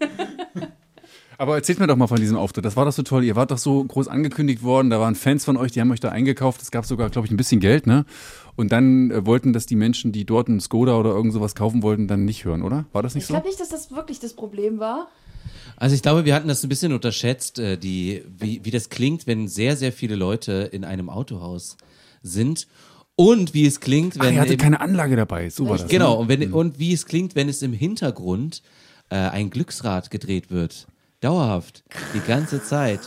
Speaker 1: Aber erzählt mir doch mal von diesem Auftritt. Das war doch so toll. Ihr wart doch so groß angekündigt worden. Da waren Fans von euch, die haben euch da eingekauft. Es gab sogar, glaube ich, ein bisschen Geld, ne? Und dann äh, wollten das die Menschen, die dort einen Skoda oder irgend sowas kaufen wollten, dann nicht hören, oder? War das nicht
Speaker 2: Ich
Speaker 1: so?
Speaker 2: glaube nicht, dass das wirklich das Problem war.
Speaker 4: Also ich glaube, wir hatten das ein bisschen unterschätzt, äh, die, wie, wie das klingt, wenn sehr, sehr viele Leute in einem Autohaus sind. Und wie es klingt,
Speaker 1: Ach,
Speaker 4: wenn
Speaker 1: ihr hattet
Speaker 4: im-
Speaker 1: keine Anlage dabei. So war das.
Speaker 4: Genau,
Speaker 1: Ne?
Speaker 4: und, wenn, und wie es klingt, wenn es im Hintergrund äh, ein Glücksrad gedreht wird. Dauerhaft. Die ganze Zeit.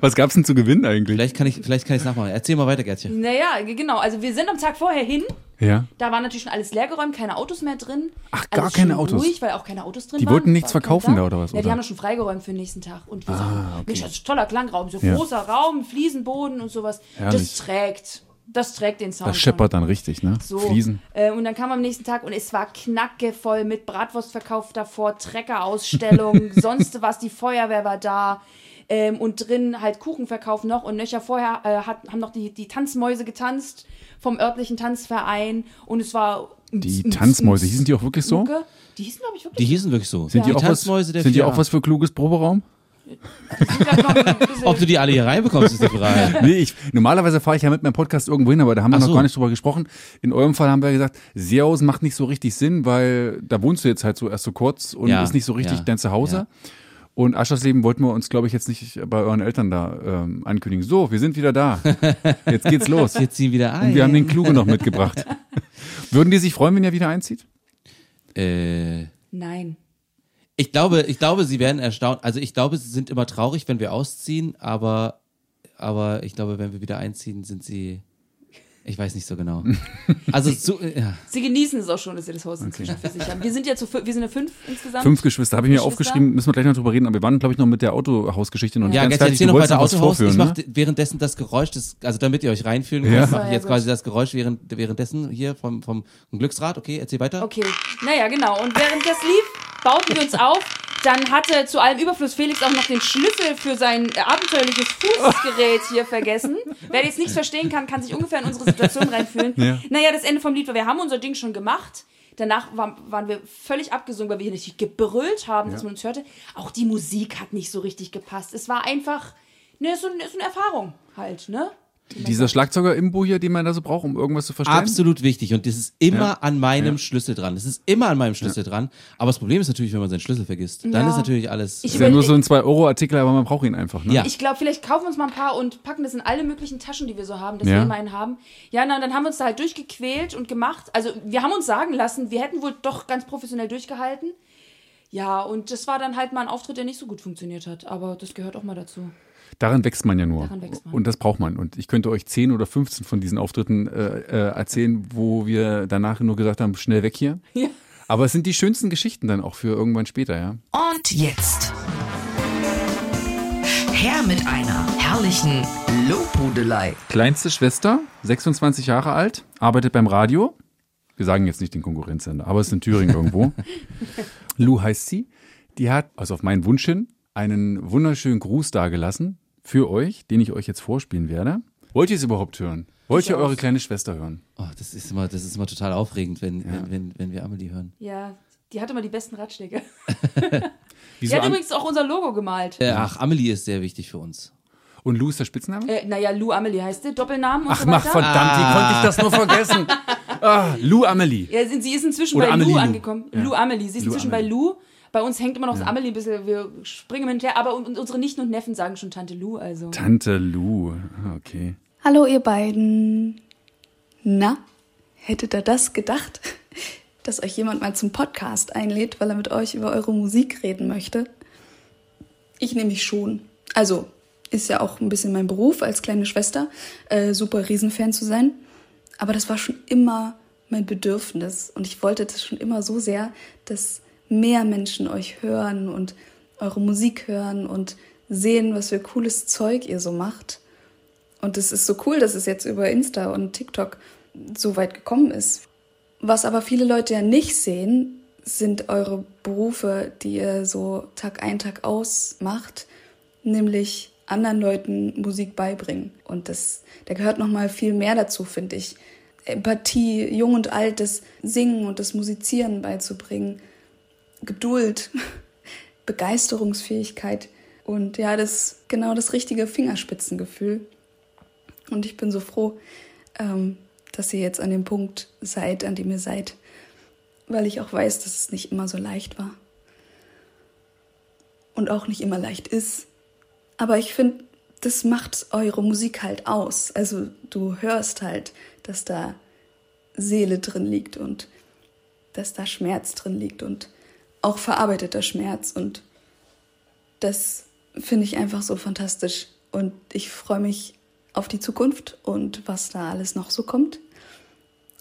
Speaker 1: Was gab's denn zu gewinnen eigentlich?
Speaker 4: Vielleicht kann ich vielleicht kann ich nachmachen. Erzähl mal weiter, Gertchen.
Speaker 2: Naja, genau. Also wir sind am Tag vorher hin.
Speaker 1: Ja.
Speaker 2: Da war natürlich schon alles leergeräumt, keine Autos mehr drin.
Speaker 1: Ach,
Speaker 2: also
Speaker 1: gar keine
Speaker 2: schön
Speaker 1: Autos?
Speaker 2: Ruhig, weil auch keine Autos drin
Speaker 1: Die
Speaker 2: waren.
Speaker 1: wollten nichts verkaufen da, oder was,
Speaker 2: Ja, die
Speaker 1: oder?
Speaker 2: haben das schon freigeräumt für den nächsten Tag. Und wir
Speaker 1: Ah,
Speaker 2: sagen,
Speaker 1: okay.
Speaker 2: Mensch, das ist toller Klangraum, so
Speaker 1: Ja.
Speaker 2: großer Raum, Fliesenboden und sowas.
Speaker 1: Herrlich.
Speaker 2: Das trägt. Das trägt den Sound.
Speaker 1: Das scheppert dann richtig, ne?
Speaker 2: So.
Speaker 1: Fliesen.
Speaker 2: Äh, und dann kam am nächsten Tag und es war knackevoll mit Bratwurstverkauf davor, Treckerausstellung, <laughs> sonst was, die Feuerwehr war da. Ähm, und drin halt Kuchenverkauf noch und nöcher vorher äh, hat, haben noch die, die Tanzmäuse getanzt vom örtlichen Tanzverein und es war
Speaker 1: Die Tanzmäuse, hießen die auch wirklich so?
Speaker 2: Mucke. Die hießen, glaube ich, wirklich
Speaker 4: Die hießen wirklich so.
Speaker 1: Sind die, auch was,
Speaker 4: Tanzmäuse der
Speaker 1: sind die auch was für kluges Proberaum?
Speaker 2: ein bisschen- <laughs>
Speaker 4: Ob du die alle hier reinbekommst, ist die Frage. <laughs>
Speaker 1: Nee, ich, normalerweise fahre ich ja mit meinem Podcast irgendwo hin, aber da haben wir
Speaker 4: Ach
Speaker 1: noch
Speaker 4: so.
Speaker 1: gar nicht drüber gesprochen. In eurem Fall haben wir gesagt, Seehausen macht nicht so richtig Sinn, weil da wohnst du jetzt halt so erst so kurz und
Speaker 4: Ja,
Speaker 1: ist nicht so richtig
Speaker 4: ja,
Speaker 1: dein Zuhause. Und Aschersleben wollten wir uns, glaube ich, jetzt nicht bei euren Eltern da ähm, ankündigen. So, wir sind wieder da. <laughs> Jetzt geht's los.
Speaker 4: Jetzt ziehen wieder ein.
Speaker 1: Und wir haben den Kluge noch mitgebracht. <laughs> Würden die sich freuen, wenn ihr wieder einzieht?
Speaker 4: äh,
Speaker 2: Nein.
Speaker 4: ich glaube, ich glaube, sie werden erstaunt. Also ich glaube, sie sind immer traurig, wenn wir ausziehen, aber, aber ich glaube, wenn wir wieder einziehen, sind sie Ich weiß nicht so genau. <laughs> Also, so, ja.
Speaker 2: Sie genießen es auch schon, dass sie das Haus inzwischen für sich haben. Wir sind ja zu wir sind ja fünf insgesamt.
Speaker 1: Fünf Geschwister, habe ich mir aufgeschrieben, müssen wir gleich noch drüber reden, aber wir waren, glaube ich, noch mit der Autohausgeschichte noch nicht
Speaker 4: Ja,
Speaker 1: ganz
Speaker 4: jetzt
Speaker 1: fertig.
Speaker 4: erzähl noch weiter Autohaus. Ich mache
Speaker 1: ne?
Speaker 4: währenddessen das Geräusch, das, also damit ihr euch reinfühlen
Speaker 1: Ja.
Speaker 4: könnt, mache
Speaker 2: Ja,
Speaker 4: ich jetzt quasi das Geräusch während, währenddessen hier vom, vom Glücksrad. Okay, erzähl weiter.
Speaker 2: Okay, naja, genau. Und während das lief, bauten wir uns auf. Dann hatte zu allem Überfluss Felix auch noch den Schlüssel für sein äh, abenteuerliches Fußgerät hier vergessen. Wer jetzt nichts verstehen kann, kann sich ungefähr in unsere Situation reinfühlen.
Speaker 1: Ja.
Speaker 2: Naja, das Ende vom Lied war, wir haben unser Ding schon gemacht. Danach war, waren wir völlig abgesungen, weil wir hier nicht gebrüllt haben, dass man uns hörte. Auch die Musik hat nicht so richtig gepasst. Es war einfach ne, so, eine- so eine Erfahrung halt, ne?
Speaker 1: Dieser Schlagzeuger-Imbo hier, den man da so braucht, um irgendwas zu verstehen.
Speaker 4: Absolut wichtig und das ist immer
Speaker 1: Ja.
Speaker 4: an meinem
Speaker 1: Ja.
Speaker 4: Schlüssel dran. Das ist immer an meinem Schlüssel dran. Aber das Problem ist natürlich, wenn man seinen Schlüssel vergisst. Dann
Speaker 2: Ja.
Speaker 4: ist natürlich alles.
Speaker 2: Ich
Speaker 1: Ist ja nur so ein 2-Euro-Artikel, aber man braucht ihn einfach. Ne?
Speaker 4: Ja.
Speaker 2: Ich glaube, vielleicht kaufen wir uns mal ein paar und packen das in alle möglichen Taschen, die wir so haben, dass
Speaker 1: Ja.
Speaker 2: wir immer einen haben. Ja, na, dann haben wir uns da halt durchgequält und gemacht. Also, wir haben uns sagen lassen, wir hätten wohl doch ganz professionell durchgehalten. Ja, und das war dann halt mal ein Auftritt, der nicht so gut funktioniert hat. Aber das gehört auch mal dazu.
Speaker 1: Daran wächst man ja nur.
Speaker 2: Daran wächst man.
Speaker 1: Und das braucht man. Und ich könnte euch 10 oder 15 von diesen Auftritten äh, äh, erzählen, wo wir danach nur gesagt haben, schnell weg hier. <laughs>
Speaker 2: Ja.
Speaker 1: Aber es sind die schönsten Geschichten dann auch für irgendwann später, ja.
Speaker 7: Und jetzt. Her mit einer herrlichen Lobhudelei.
Speaker 1: Kleinste Schwester, 26 Jahre alt, arbeitet beim Radio. Wir sagen jetzt nicht den Konkurrenzsender, aber es ist in Thüringen <laughs> irgendwo. Lou heißt sie. Die hat, also auf meinen Wunsch hin, einen wunderschönen Gruß dagelassen für euch, den ich euch jetzt vorspielen werde. Wollt ihr es überhaupt hören? Wollt ihr eure kleine Schwester hören?
Speaker 4: Oh, das ist immer, das ist immer total aufregend, wenn, wenn, wenn, wenn wir Amelie hören.
Speaker 2: Ja, die hat immer die besten Ratschläge. <laughs> Die hat übrigens auch unser Logo gemalt.
Speaker 4: Äh, ach, Amelie ist sehr wichtig für uns.
Speaker 1: Und Lou ist der Spitzname?
Speaker 2: Äh, naja, Lou Amelie heißt sie, Doppelnamen und
Speaker 1: Ach,
Speaker 2: so
Speaker 1: mach verdammt, wie konnte ich das nur vergessen? <laughs> Ah, Lou Amelie.
Speaker 2: Ja, sie sie ist inzwischen
Speaker 1: Oder
Speaker 2: bei
Speaker 1: Amelie
Speaker 2: Lou
Speaker 1: Lou.
Speaker 2: angekommen.
Speaker 1: Ja.
Speaker 2: Lou Amelie. Sie ist
Speaker 1: Lou
Speaker 2: inzwischen
Speaker 1: Amelie.
Speaker 2: bei Lou. Bei uns hängt immer noch das Amelie ein bisschen. Wir springen hin und her. Aber unsere Nichten und Neffen sagen schon Tante Lou. Also.
Speaker 1: Tante Lou. Ah, Okay.
Speaker 8: Hallo ihr beiden. Na, hättet ihr das gedacht, <laughs> dass euch jemand mal zum Podcast einlädt, weil er mit euch über eure Musik reden möchte? Ich nämlich schon. Also, ist ja auch ein bisschen mein Beruf als kleine Schwester, äh, super Riesenfan zu sein. Aber das war schon immer mein Bedürfnis und ich wollte das schon immer so sehr, dass mehr Menschen euch hören und eure Musik hören und sehen, was für cooles Zeug ihr so macht. Und es ist so cool, dass es jetzt über Insta und TikTok so weit gekommen ist. Was aber viele Leute ja nicht sehen, sind eure Berufe, die ihr so Tag ein, Tag aus macht, nämlich anderen Leuten Musik beibringen. Und das, da gehört noch mal viel mehr dazu, finde ich. Empathie, jung und alt, das Singen und das Musizieren beizubringen. Geduld, <laughs> Begeisterungsfähigkeit und ja, das genau das richtige Fingerspitzengefühl. Und ich bin so froh, ähm, dass ihr jetzt an dem Punkt seid, an dem ihr seid, weil ich auch weiß, dass es nicht immer so leicht war. Und auch nicht immer leicht ist. Aber ich finde, das macht eure Musik halt aus. Also du hörst halt, dass da Seele drin liegt und dass da Schmerz drin liegt und auch verarbeiteter Schmerz. Und das finde ich einfach so fantastisch. Und ich freue mich auf die Zukunft und was da alles noch so kommt.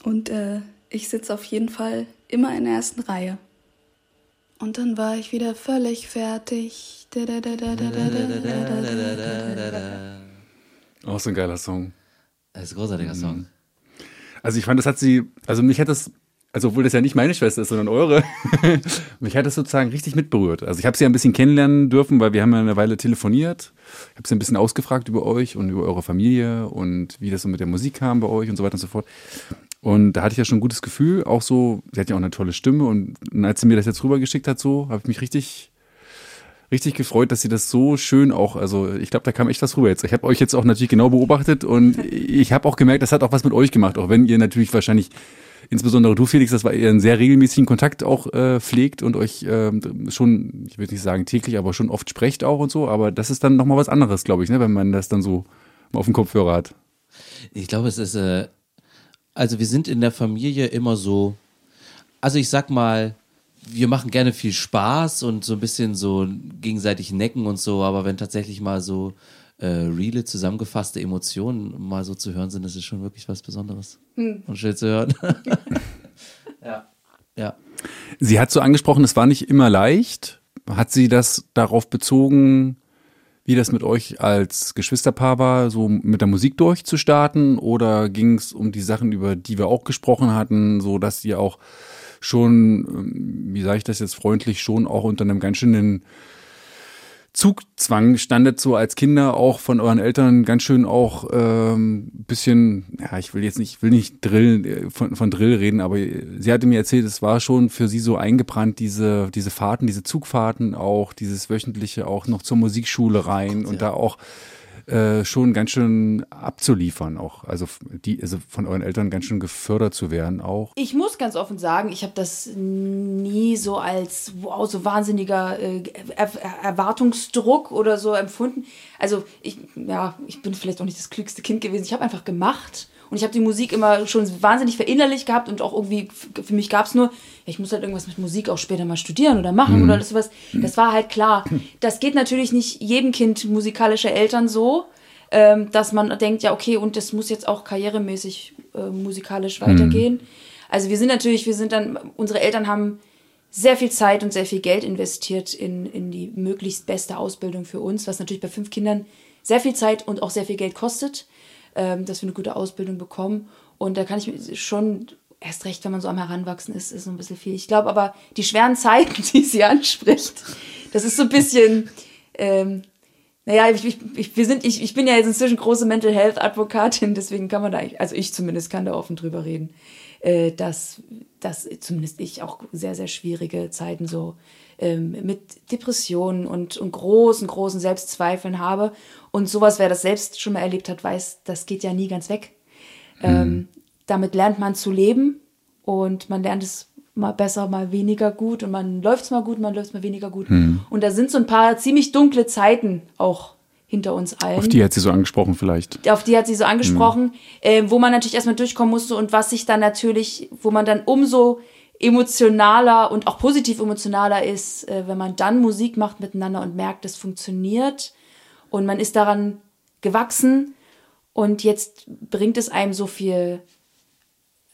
Speaker 8: Und äh, ich sitze auf jeden Fall immer in der ersten Reihe. Und dann war ich wieder völlig fertig.
Speaker 1: Auch so ein geiler Song.
Speaker 4: Das ist ein großartiger Song.
Speaker 1: Also ich fand, das hat sie, also mich hat das, also obwohl das ja nicht meine Schwester ist, sondern eure, <laughs> mich hat das sozusagen richtig mitberührt. Also ich habe sie ja ein bisschen kennenlernen dürfen, weil wir haben ja eine Weile telefoniert. Ich habe sie ein bisschen ausgefragt über euch und über eure Familie und wie das so mit der Musik kam bei euch und so weiter und so fort. Und da hatte ich ja schon ein gutes Gefühl, auch so, sie hat ja auch eine tolle Stimme und als sie mir das jetzt rübergeschickt hat, so, habe ich mich richtig, richtig gefreut, dass sie das so schön auch, also ich glaube, da kam echt was rüber jetzt. Ich habe euch jetzt auch natürlich genau beobachtet und <laughs> ich habe auch gemerkt, das hat auch was mit euch gemacht, auch wenn ihr natürlich wahrscheinlich, insbesondere du Felix, das war ihr einen sehr regelmäßigen Kontakt auch äh, pflegt und euch ähm, schon, ich würde nicht sagen täglich, aber schon oft sprecht auch und so, aber das ist dann nochmal was anderes, glaube ich, ne, wenn man das dann so auf dem Kopfhörer hat.
Speaker 4: Ich glaube, es ist, äh, also wir sind in der Familie immer so, also ich sag mal, wir machen gerne viel Spaß und so ein bisschen so gegenseitig necken und so, aber wenn tatsächlich mal so äh, reale, zusammengefasste Emotionen mal so zu hören sind, das ist schon wirklich was Besonderes. Und schön zu hören. <laughs> ja. Ja.
Speaker 1: Sie hat so angesprochen, es war nicht immer leicht. Hat sie das darauf bezogen, wie das mit euch als Geschwisterpaar war, so mit der Musik durchzustarten? Oder ging es um die Sachen, über die wir auch gesprochen hatten, so dass ihr auch schon, ähm, wie sage ich das jetzt freundlich, schon auch unter einem ganz schönen Zugzwang standet so als Kinder auch von euren Eltern ganz schön auch ähm, bisschen, ja, ich will jetzt nicht, will nicht Drill, äh, von, von Drill reden, aber sie hatte mir erzählt, es war schon für sie so eingebrannt, diese, diese Fahrten, diese Zugfahrten auch, dieses wöchentliche auch noch zur Musikschule rein und da auch äh, schon ganz schön abzuliefern auch. Also die, also von euren Eltern ganz schön gefördert zu werden auch.
Speaker 2: Ich muss ganz offen sagen, ich habe das nie so als wow, so wahnsinniger äh, er Erwartungsdruck oder so empfunden. Also ich, ja, ich bin vielleicht auch nicht das klügste Kind gewesen. Ich habe einfach gemacht und ich habe die Musik immer schon wahnsinnig verinnerlicht gehabt und auch irgendwie, für mich gab es nur, ich muss halt irgendwas mit Musik auch später mal studieren oder machen oder sowas. Das war halt klar. <clears throat> Das geht natürlich nicht jedem Kind musikalischer Eltern so, ähm, dass man denkt, ja, okay, und das muss jetzt auch karrieremäßig äh, musikalisch weitergehen. Also wir sind natürlich, wir sind dann, unsere Eltern haben sehr viel Zeit und sehr viel Geld investiert in, in die möglichst beste Ausbildung für uns, was natürlich bei fünf Kindern sehr viel Zeit und auch sehr viel Geld kostet, dass wir eine gute Ausbildung bekommen. Und da kann ich schon, erst recht, wenn man so am Heranwachsen ist, ist so ein bisschen viel. Ich glaube aber, die schweren <laughs> Zeiten, die sie anspricht, das ist so ein bisschen, ähm, naja, ich, ich, ich, wir sind, ich, ich bin ja jetzt inzwischen große Mental Health Advokatin, deswegen kann man da, also ich zumindest kann da offen drüber reden, äh, dass, dass zumindest ich auch sehr, sehr schwierige Zeiten so ähm, mit Depressionen und, und großen, großen Selbstzweifeln habe. Und sowas, wer das selbst schon mal erlebt hat, weiß, das geht ja nie ganz weg. Ähm, damit lernt man zu leben und man lernt es mal besser, mal weniger gut und man läuft es mal gut, man läuft es mal weniger gut. Und da sind so ein paar ziemlich dunkle Zeiten auch hinter uns allen
Speaker 1: Auf die hat sie so angesprochen vielleicht.
Speaker 2: auf die hat sie so angesprochen, äh, wo man natürlich erstmal durchkommen musste und was sich dann natürlich, wo man dann umso emotionaler und auch positiv emotionaler ist, äh, wenn man dann Musik macht miteinander und merkt, es funktioniert und man ist daran gewachsen und jetzt bringt es einem so viel,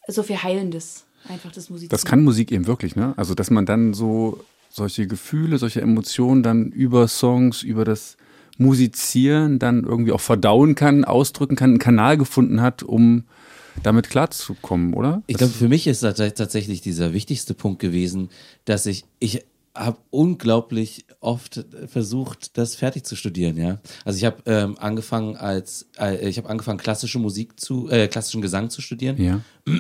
Speaker 2: so viel Heilendes, einfach das Musizieren.
Speaker 1: Das kann Musik eben wirklich, ne? Also, dass man dann so solche Gefühle, solche Emotionen dann über Songs, über das Musizieren dann irgendwie auch verdauen kann, ausdrücken kann, einen Kanal gefunden hat, um damit klarzukommen, oder?
Speaker 4: Ich glaube, für mich ist das tatsächlich dieser wichtigste Punkt gewesen, dass ich, ich habe unglaublich oft versucht, das fertig zu studieren, ja. Also ich habe ähm, angefangen als, äh, ich habe angefangen klassische Musik zu, äh, klassischen Gesang zu studieren.
Speaker 1: ja. <clears throat>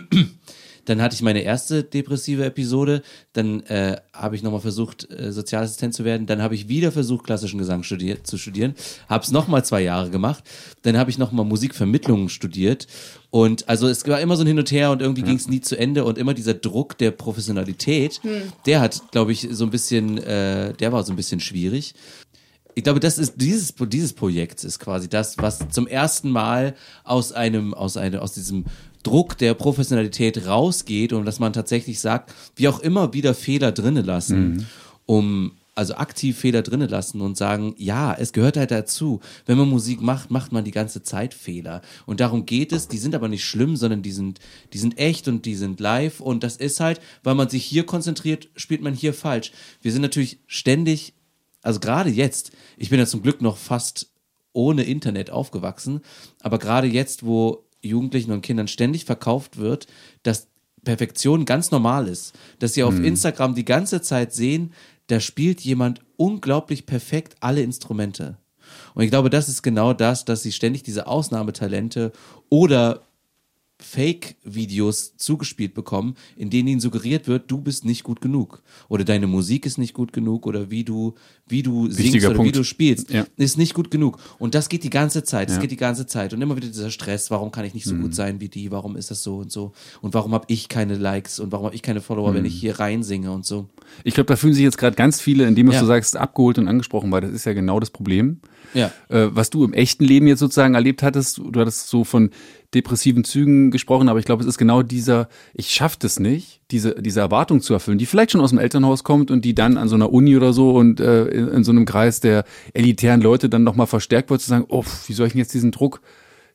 Speaker 4: Dann hatte ich meine erste depressive Episode. Dann äh, habe ich nochmal versucht, äh, Sozialassistent zu werden. Dann habe ich wieder versucht, klassischen Gesang studier zu studieren. Habe es nochmal zwei Jahre gemacht. Dann habe ich nochmal Musikvermittlung studiert. Und also es war immer so ein Hin und Her und irgendwie ging es nie zu Ende. Und immer dieser Druck der Professionalität, der hat, glaube ich, so ein bisschen, äh, der war so ein bisschen schwierig. Ich glaube, das ist dieses, dieses Projekt ist quasi das, was zum ersten Mal aus einem, aus einem, aus diesem Druck der Professionalität rausgeht und dass man tatsächlich sagt, wie auch immer wieder Fehler drinnen lassen, um also aktiv Fehler drinnen lassen und sagen, ja, es gehört halt dazu. Wenn man Musik macht, macht man die ganze Zeit Fehler. Und darum geht es. Die sind aber nicht schlimm, sondern die sind, die sind echt und die sind live. Und das ist halt, weil man sich hier konzentriert, spielt man hier falsch. Wir sind natürlich ständig also gerade jetzt, ich bin ja zum Glück noch fast ohne Internet aufgewachsen, aber gerade jetzt, wo Jugendlichen und Kindern ständig verkauft wird, dass Perfektion ganz normal ist, dass sie auf Instagram die ganze Zeit sehen, da spielt jemand unglaublich perfekt alle Instrumente. Und ich glaube, das ist genau das, dass sie ständig diese Ausnahmetalente oder Fake-Videos zugespielt bekommen, in denen ihnen suggeriert wird, du bist nicht gut genug. Oder deine Musik ist nicht gut genug oder wie du, wie du singst
Speaker 1: Wichtiger
Speaker 4: oder wie
Speaker 1: Punkt.
Speaker 4: du spielst,
Speaker 1: Ja.
Speaker 4: ist nicht gut genug. Und das geht die ganze Zeit, das
Speaker 1: Ja.
Speaker 4: geht die ganze Zeit. Und immer wieder dieser Stress, warum kann ich nicht so
Speaker 1: Mhm.
Speaker 4: gut sein wie die, warum ist das so und so? Und warum habe ich keine Likes und warum habe ich keine Follower, wenn
Speaker 1: Mhm.
Speaker 4: ich hier reinsinge und so.
Speaker 1: Ich glaube, da fühlen sich jetzt gerade ganz viele, in dem, was
Speaker 4: Ja.
Speaker 1: du sagst, abgeholt und angesprochen, weil das ist ja genau das Problem.
Speaker 4: Ja.
Speaker 1: Äh, was du im echten Leben jetzt sozusagen erlebt hattest, du hattest so von depressiven Zügen gesprochen, aber ich glaube, es ist genau dieser, ich schaff das nicht, diese, diese Erwartung zu erfüllen, die vielleicht schon aus dem Elternhaus kommt und die dann an so einer Uni oder so und äh, in, in so einem Kreis der elitären Leute dann nochmal verstärkt wird, zu sagen, oh, wie soll ich denn jetzt diesen Druck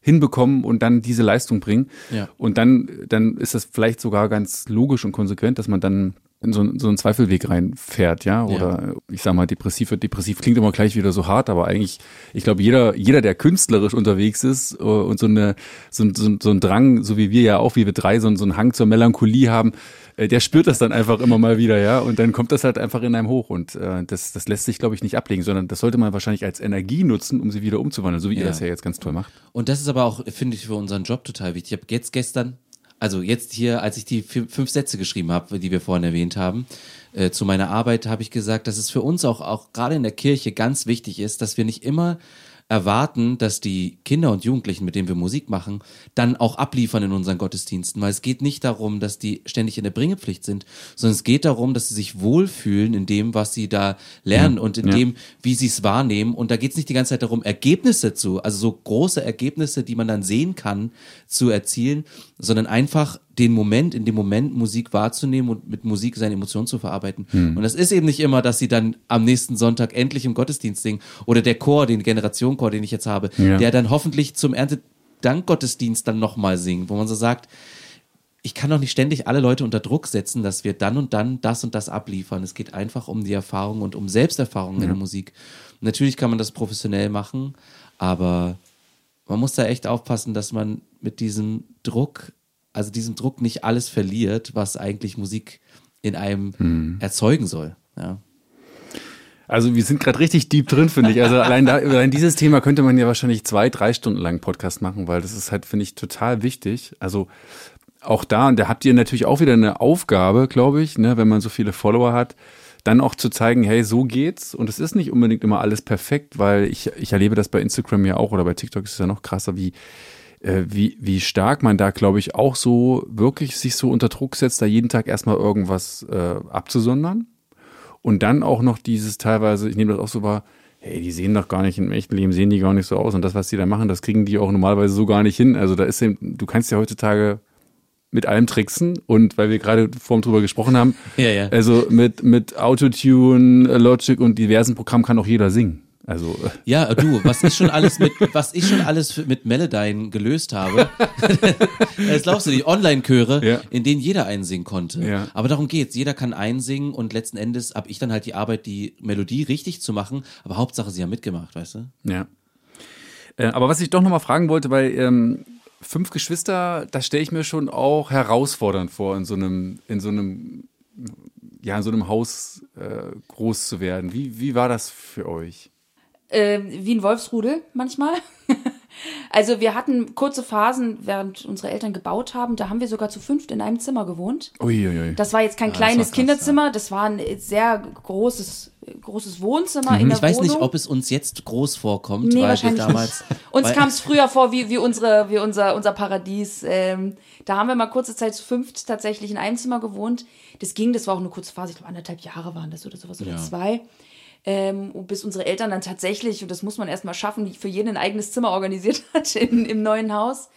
Speaker 1: hinbekommen und dann diese Leistung bringen?
Speaker 4: Ja.
Speaker 1: Und dann, dann ist das vielleicht sogar ganz logisch und konsequent, dass man dann in so, einen- so einen Zweifelweg reinfährt, ja, oder ich sag mal, depressiv wird depressiv klingt immer gleich wieder so hart, aber eigentlich, ich glaube, jeder, jeder, der künstlerisch unterwegs ist äh, und so eine, so, ein- so, so ein Drang, so wie wir ja auch, wie wir drei, so, so einen Hang zur Melancholie haben, äh, der spürt das dann einfach immer mal wieder, ja, und dann kommt das halt einfach in einem hoch und äh, das, das lässt sich, glaube ich, nicht ablegen, sondern das sollte man wahrscheinlich als Energie nutzen, um sie wieder umzuwandeln, so wie ihr
Speaker 4: Ja.
Speaker 1: das ja jetzt ganz toll macht.
Speaker 4: Und das ist aber auch, finde ich, für unseren Job total wichtig. Ich habe jetzt gestern, also jetzt hier, als ich die fü- fünf Sätze geschrieben habe, die wir vorhin erwähnt haben, äh, zu meiner Arbeit, habe ich gesagt, dass es für uns auch, auch gerade in der Kirche ganz wichtig ist, dass wir nicht immer erwarten, dass die Kinder und Jugendlichen, mit denen wir Musik machen, dann auch abliefern in unseren Gottesdiensten. Weil es geht nicht darum, dass die ständig in der Bringepflicht sind, sondern es geht darum, dass sie sich wohlfühlen in dem, was sie da lernen und in
Speaker 1: Ja.
Speaker 4: dem, wie sie es wahrnehmen. Und da geht es nicht die ganze Zeit darum, Ergebnisse zu, also so große Ergebnisse, die man dann sehen kann, zu erzielen, sondern einfach den Moment, in dem Moment Musik wahrzunehmen und mit Musik seine Emotionen zu verarbeiten. Und das ist eben nicht immer, dass sie dann am nächsten Sonntag endlich im Gottesdienst singen oder der Chor, den Generationenchor, den ich jetzt habe,
Speaker 1: Ja.
Speaker 4: der dann hoffentlich zum Erntedankgottesdienst dann nochmal singt, wo man so sagt, ich kann doch nicht ständig alle Leute unter Druck setzen, dass wir dann und dann das und das abliefern. Es geht einfach um die Erfahrung und um Selbsterfahrung in der Musik. Natürlich kann man das professionell machen, aber man muss da echt aufpassen, dass man mit diesem Druck, also diesem Druck nicht alles verliert, was eigentlich Musik in einem erzeugen soll. Ja.
Speaker 1: Also wir sind gerade richtig deep drin, finde ich. Also allein, da, allein dieses Thema könnte man ja wahrscheinlich zwei, drei Stunden lang Podcast machen, weil das ist halt, finde ich, total wichtig. Also auch da, und da habt ihr natürlich auch wieder eine Aufgabe, glaube ich, ne, wenn man so viele Follower hat, dann auch zu zeigen, hey, so geht's. Und es ist nicht unbedingt immer alles perfekt, weil ich, ich erlebe das bei Instagram ja auch oder bei TikTok ist es ja noch krasser, wie, äh, wie, wie stark man da, glaube ich, auch so wirklich sich so unter Druck setzt, da jeden Tag erstmal irgendwas äh, abzusondern. Und dann auch noch dieses teilweise, ich nehme das auch so wahr, hey, die sehen doch gar nicht im echten Leben, sehen die gar nicht so aus. Und das, was die da machen, das kriegen die auch normalerweise so gar nicht hin. Also da ist eben, du kannst ja heutzutage mit allem tricksen. Und weil wir gerade vorhin drüber gesprochen haben,
Speaker 4: Ja, ja.
Speaker 1: also mit, mit Autotune, Logic und diversen Programmen kann auch jeder singen. Also äh,
Speaker 4: Ja, du, was ich schon alles mit, was ich schon alles mit Melodyne gelöst habe, <laughs> das glaubst du nicht, Online-Chöre,
Speaker 1: Ja.
Speaker 4: in denen jeder einsingen konnte.
Speaker 1: Ja.
Speaker 4: Aber darum geht's, jeder kann einsingen und letzten Endes habe ich dann halt die Arbeit, die Melodie richtig zu machen, aber Hauptsache sie haben mitgemacht, weißt du?
Speaker 1: Ja. Äh, aber was ich doch nochmal fragen wollte, weil ähm, fünf Geschwister, das stelle ich mir schon auch herausfordernd vor, in so einem, in so einem, ja, in so einem Haus äh, groß zu werden. Wie, wie war das für euch?
Speaker 2: äh, wie ein Wolfsrudel manchmal. <laughs> also wir hatten kurze Phasen, während unsere Eltern gebaut haben, da haben wir sogar zu fünft in einem Zimmer gewohnt.
Speaker 1: Uiuiui.
Speaker 2: Das war jetzt kein
Speaker 4: das
Speaker 2: kleines
Speaker 4: war krass,
Speaker 2: Kinderzimmer, das war ein sehr großes, großes Wohnzimmer in der
Speaker 4: Ich weiß
Speaker 2: Wohnung.
Speaker 4: nicht, ob es uns jetzt groß vorkommt,
Speaker 2: Nee,
Speaker 4: weil wir damals. <laughs>
Speaker 2: Uns kam es früher vor wie, wie, unsere, wie unser, unser Paradies. Ähm, da haben wir mal kurze Zeit zu fünft tatsächlich in einem Zimmer gewohnt. Das ging, das war auch eine kurze Phase, ich glaube anderthalb Jahre waren das oder sowas oder
Speaker 4: Ja.
Speaker 2: zwei. Ähm, bis unsere Eltern dann tatsächlich, und das muss man erstmal schaffen, für jeden ein eigenes Zimmer organisiert <laughs> hat in, im neuen Haus.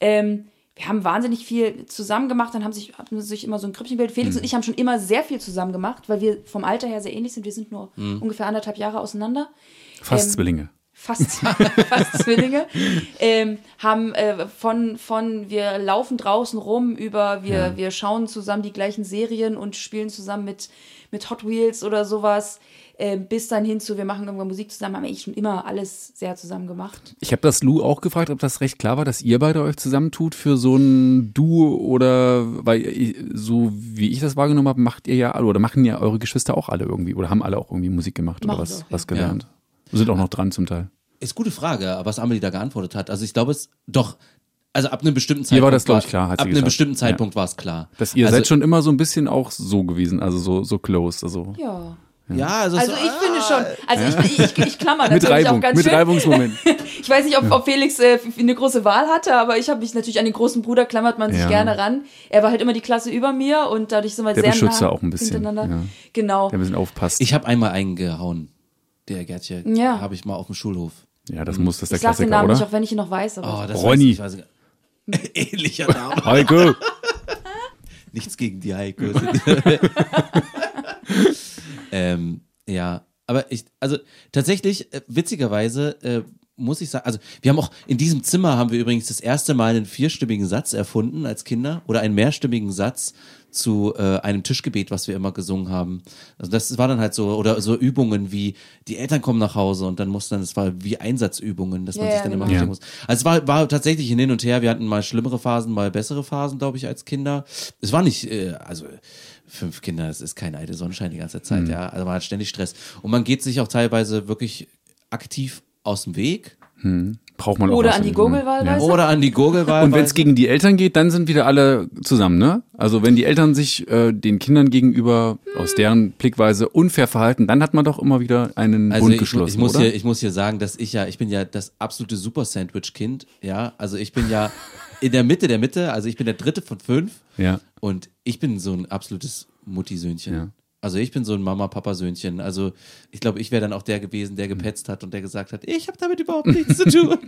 Speaker 2: Ähm, wir haben wahnsinnig viel zusammen gemacht, dann haben sich, haben sich immer so ein Krüppchen gebildet.
Speaker 4: Mhm.
Speaker 2: Felix und ich haben schon immer sehr viel zusammen gemacht, weil wir vom Alter her sehr ähnlich sind. Wir sind nur
Speaker 4: Mhm.
Speaker 2: ungefähr anderthalb Jahre auseinander
Speaker 1: Fast
Speaker 2: ähm,
Speaker 1: Zwillinge.
Speaker 2: Fast, <laughs> fast Zwillinge, ähm, haben äh, von, von wir laufen draußen rum über, wir, wir schauen zusammen die gleichen Serien und spielen zusammen mit, mit Hot Wheels oder sowas, äh, bis dann hin zu, wir machen irgendwann Musik zusammen, haben eigentlich schon immer alles sehr zusammen gemacht.
Speaker 1: Ich habe das Lou auch gefragt, ob das recht klar war, dass ihr beide euch zusammentut für so ein Duo oder weil ihr- so wie ich das wahrgenommen habe, macht ihr ja alle oder machen ja eure Geschwister auch alle irgendwie oder haben alle auch irgendwie Musik gemacht oder
Speaker 2: Machen
Speaker 1: was,
Speaker 2: sie auch, ja.
Speaker 1: was gelernt. Sind auch noch dran zum Teil.
Speaker 4: Ist gute Frage, was Amelie da geantwortet hat. Also ich glaube es doch. Also ab einem bestimmten
Speaker 1: Ihr
Speaker 4: Zeitpunkt
Speaker 1: war das, glaub ich, klar, hat sie
Speaker 4: ab einem
Speaker 1: gesagt.
Speaker 4: bestimmten
Speaker 1: Ja.
Speaker 4: Zeitpunkt war es klar.
Speaker 1: Dass ihr
Speaker 4: also,
Speaker 1: seid schon immer so ein bisschen auch so gewesen, also so, so close. Also
Speaker 2: Ja.
Speaker 4: Ja, also,
Speaker 2: Also
Speaker 4: so,
Speaker 2: ich finde schon, also ich, ich, ich klammer
Speaker 1: mit
Speaker 2: natürlich
Speaker 1: Reibung,
Speaker 2: auch ganz
Speaker 1: mit
Speaker 2: schön.
Speaker 1: Reibungsmoment. <laughs>
Speaker 2: Ich weiß nicht, ob, ob Felix äh, eine große Wahl hatte, aber ich habe mich natürlich an den großen Bruder klammert man sich
Speaker 1: Ja.
Speaker 2: gerne ran. Er war halt immer die Klasse über mir und dadurch sind wir
Speaker 1: Der
Speaker 2: sehr
Speaker 1: Beschützer
Speaker 2: nah
Speaker 1: auch ein bisschen,
Speaker 2: hintereinander.
Speaker 1: ja.
Speaker 2: Genau.
Speaker 1: Der ein bisschen aufpasst.
Speaker 4: Ich habe einmal eingehauen. Der Gärtje
Speaker 2: Ja.
Speaker 4: habe ich mal auf dem Schulhof.
Speaker 1: Ja, das muss das der
Speaker 2: Ich sag den
Speaker 1: Klassiker,
Speaker 2: Namen
Speaker 1: oder?
Speaker 2: nicht, auch wenn ich ihn noch weiß. Aber
Speaker 4: Oh, das
Speaker 1: Ronny.
Speaker 4: Weiß ich, weiß ich, <laughs> ähnlicher Name. <laughs>
Speaker 1: Heiko. <laughs>
Speaker 4: Nichts gegen die Heiko. ähm, ja, aber ich, also tatsächlich, äh, witzigerweise, äh, muss ich sagen, also wir haben auch in diesem Zimmer haben wir übrigens das erste Mal einen vierstimmigen Satz erfunden als Kinder oder einen mehrstimmigen Satz zu äh, einem Tischgebet, was wir immer gesungen haben. Also das war dann halt so, oder so Übungen wie, die Eltern kommen nach Hause und dann muss dann, es war wie Einsatzübungen, dass man
Speaker 2: Ja,
Speaker 4: sich dann immer
Speaker 2: genau.
Speaker 4: ja. muss. Also es war, war tatsächlich ein Hin und Her, wir hatten mal schlimmere Phasen, mal bessere Phasen, glaube ich, als Kinder. Es war nicht, äh, also fünf Kinder, das ist kein alte Sonnenschein die ganze Zeit, ja. Also man hat ständig Stress. Und man geht sich auch teilweise wirklich aktiv aus dem Weg.
Speaker 1: Braucht man auch
Speaker 2: Oder
Speaker 1: was
Speaker 2: an die
Speaker 1: so.
Speaker 2: Gurgelwahlweise.
Speaker 4: Oder an die Gurgelwahl.
Speaker 1: Und wenn es gegen die Eltern geht, dann sind wieder alle zusammen, ne? Also wenn die Eltern sich äh, den Kindern gegenüber aus deren Blickweise unfair verhalten, dann hat man doch immer wieder einen
Speaker 4: Also
Speaker 1: Bund
Speaker 4: ich,
Speaker 1: geschlossen,
Speaker 4: ich, muss
Speaker 1: oder?
Speaker 4: hier, ich muss hier sagen, dass ich ja, ich bin ja das absolute Super-Sandwich-Kind, ja. Also ich bin ja in der Mitte der Mitte, also ich bin der dritte von fünf.
Speaker 1: ja.
Speaker 4: Und ich bin so ein absolutes Mutti-Söhnchen.
Speaker 1: Ja.
Speaker 4: Also ich bin so ein Mama-Papa-Söhnchen. Also ich glaube, ich wäre dann auch der gewesen, der gepetzt hat und der gesagt hat, ich habe damit überhaupt nichts zu tun.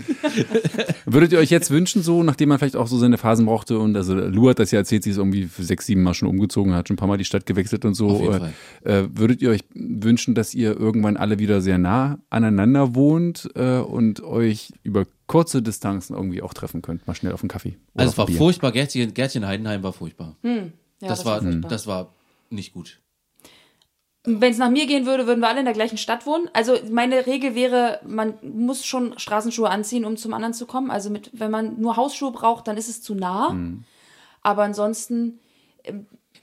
Speaker 4: <laughs>
Speaker 1: Würdet ihr euch jetzt wünschen, so, nachdem man vielleicht auch so seine Phasen brauchte und also Lu hat das ja erzählt, sie ist irgendwie für sechs, sieben Mal schon umgezogen, hat schon ein paar Mal die Stadt gewechselt und so.
Speaker 4: Auf jeden
Speaker 1: äh,
Speaker 4: Fall.
Speaker 1: Äh, würdet ihr euch wünschen, dass ihr irgendwann alle wieder sehr nah aneinander wohnt äh, und euch über kurze Distanzen irgendwie auch treffen könnt, mal schnell auf einen Kaffee? Oder
Speaker 4: Also es war
Speaker 1: Bier?
Speaker 4: furchtbar. Gärtchen, Gärtchen Heidenheim war furchtbar.
Speaker 2: Ja,
Speaker 4: das, war,
Speaker 2: furchtbar.
Speaker 4: das war nicht gut.
Speaker 2: Wenn es nach mir gehen würde, würden wir alle in der gleichen Stadt wohnen. Also meine Regel wäre, man muss schon Straßenschuhe anziehen, um zum anderen zu kommen. Also mit, wenn man nur Hausschuhe braucht, dann ist es zu nah.
Speaker 1: Mhm.
Speaker 2: Aber ansonsten,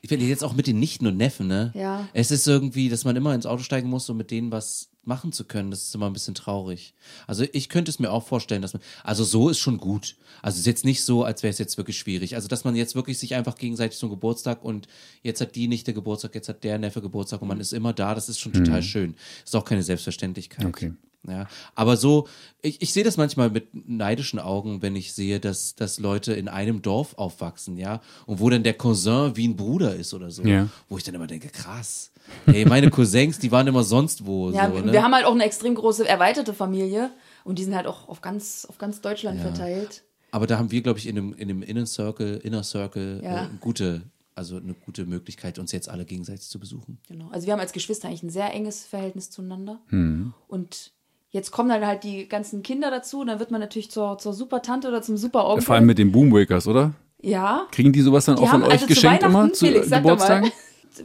Speaker 4: Ich finde jetzt auch mit den Nichten und Neffen, ne?
Speaker 2: Ja.
Speaker 4: Es ist irgendwie, dass man immer ins Auto steigen muss, um mit denen was machen zu können. Das ist immer ein bisschen traurig. Also ich könnte es mir auch vorstellen, dass man, also so ist schon gut. Also es ist jetzt nicht so, als wäre es jetzt wirklich schwierig. Also dass man jetzt wirklich sich einfach gegenseitig zum Geburtstag und jetzt hat die Nichte Geburtstag, jetzt hat der Neffe Geburtstag und man ist immer da. Das ist schon total schön. Ist auch keine Selbstverständlichkeit.
Speaker 1: Okay.
Speaker 4: Ja, aber so, ich, ich sehe das manchmal mit neidischen Augen, wenn ich sehe, dass, dass Leute in einem Dorf aufwachsen, ja, und wo dann der Cousin wie ein Bruder ist oder so.
Speaker 1: Ja.
Speaker 4: Wo ich dann immer denke, krass. Ey, meine Cousins, die waren immer sonst wo.
Speaker 2: ja,
Speaker 4: so, ne?
Speaker 2: wir haben halt auch eine extrem große erweiterte Familie und die sind halt auch auf ganz, auf ganz Deutschland verteilt.
Speaker 4: aber da haben wir, glaube ich, in dem, in dem Inner Circle, Inner Circle
Speaker 2: Ja.
Speaker 4: äh, eine gute, also eine gute Möglichkeit, uns jetzt alle gegenseitig zu besuchen.
Speaker 2: Genau. Also wir haben als Geschwister eigentlich ein sehr enges Verhältnis zueinander.
Speaker 1: Mhm.
Speaker 2: Und jetzt kommen dann halt die ganzen Kinder dazu und dann wird man natürlich zur, zur Super-Tante oder zum Super-Onkel.
Speaker 1: Vor allem mit den Boomwakers, oder?
Speaker 2: ja.
Speaker 1: Kriegen die sowas dann
Speaker 2: Die
Speaker 1: auch von euch
Speaker 2: also zu
Speaker 1: geschenkt immer
Speaker 2: Weihnachten,
Speaker 1: zu
Speaker 2: Felix,
Speaker 1: Geburtstagen?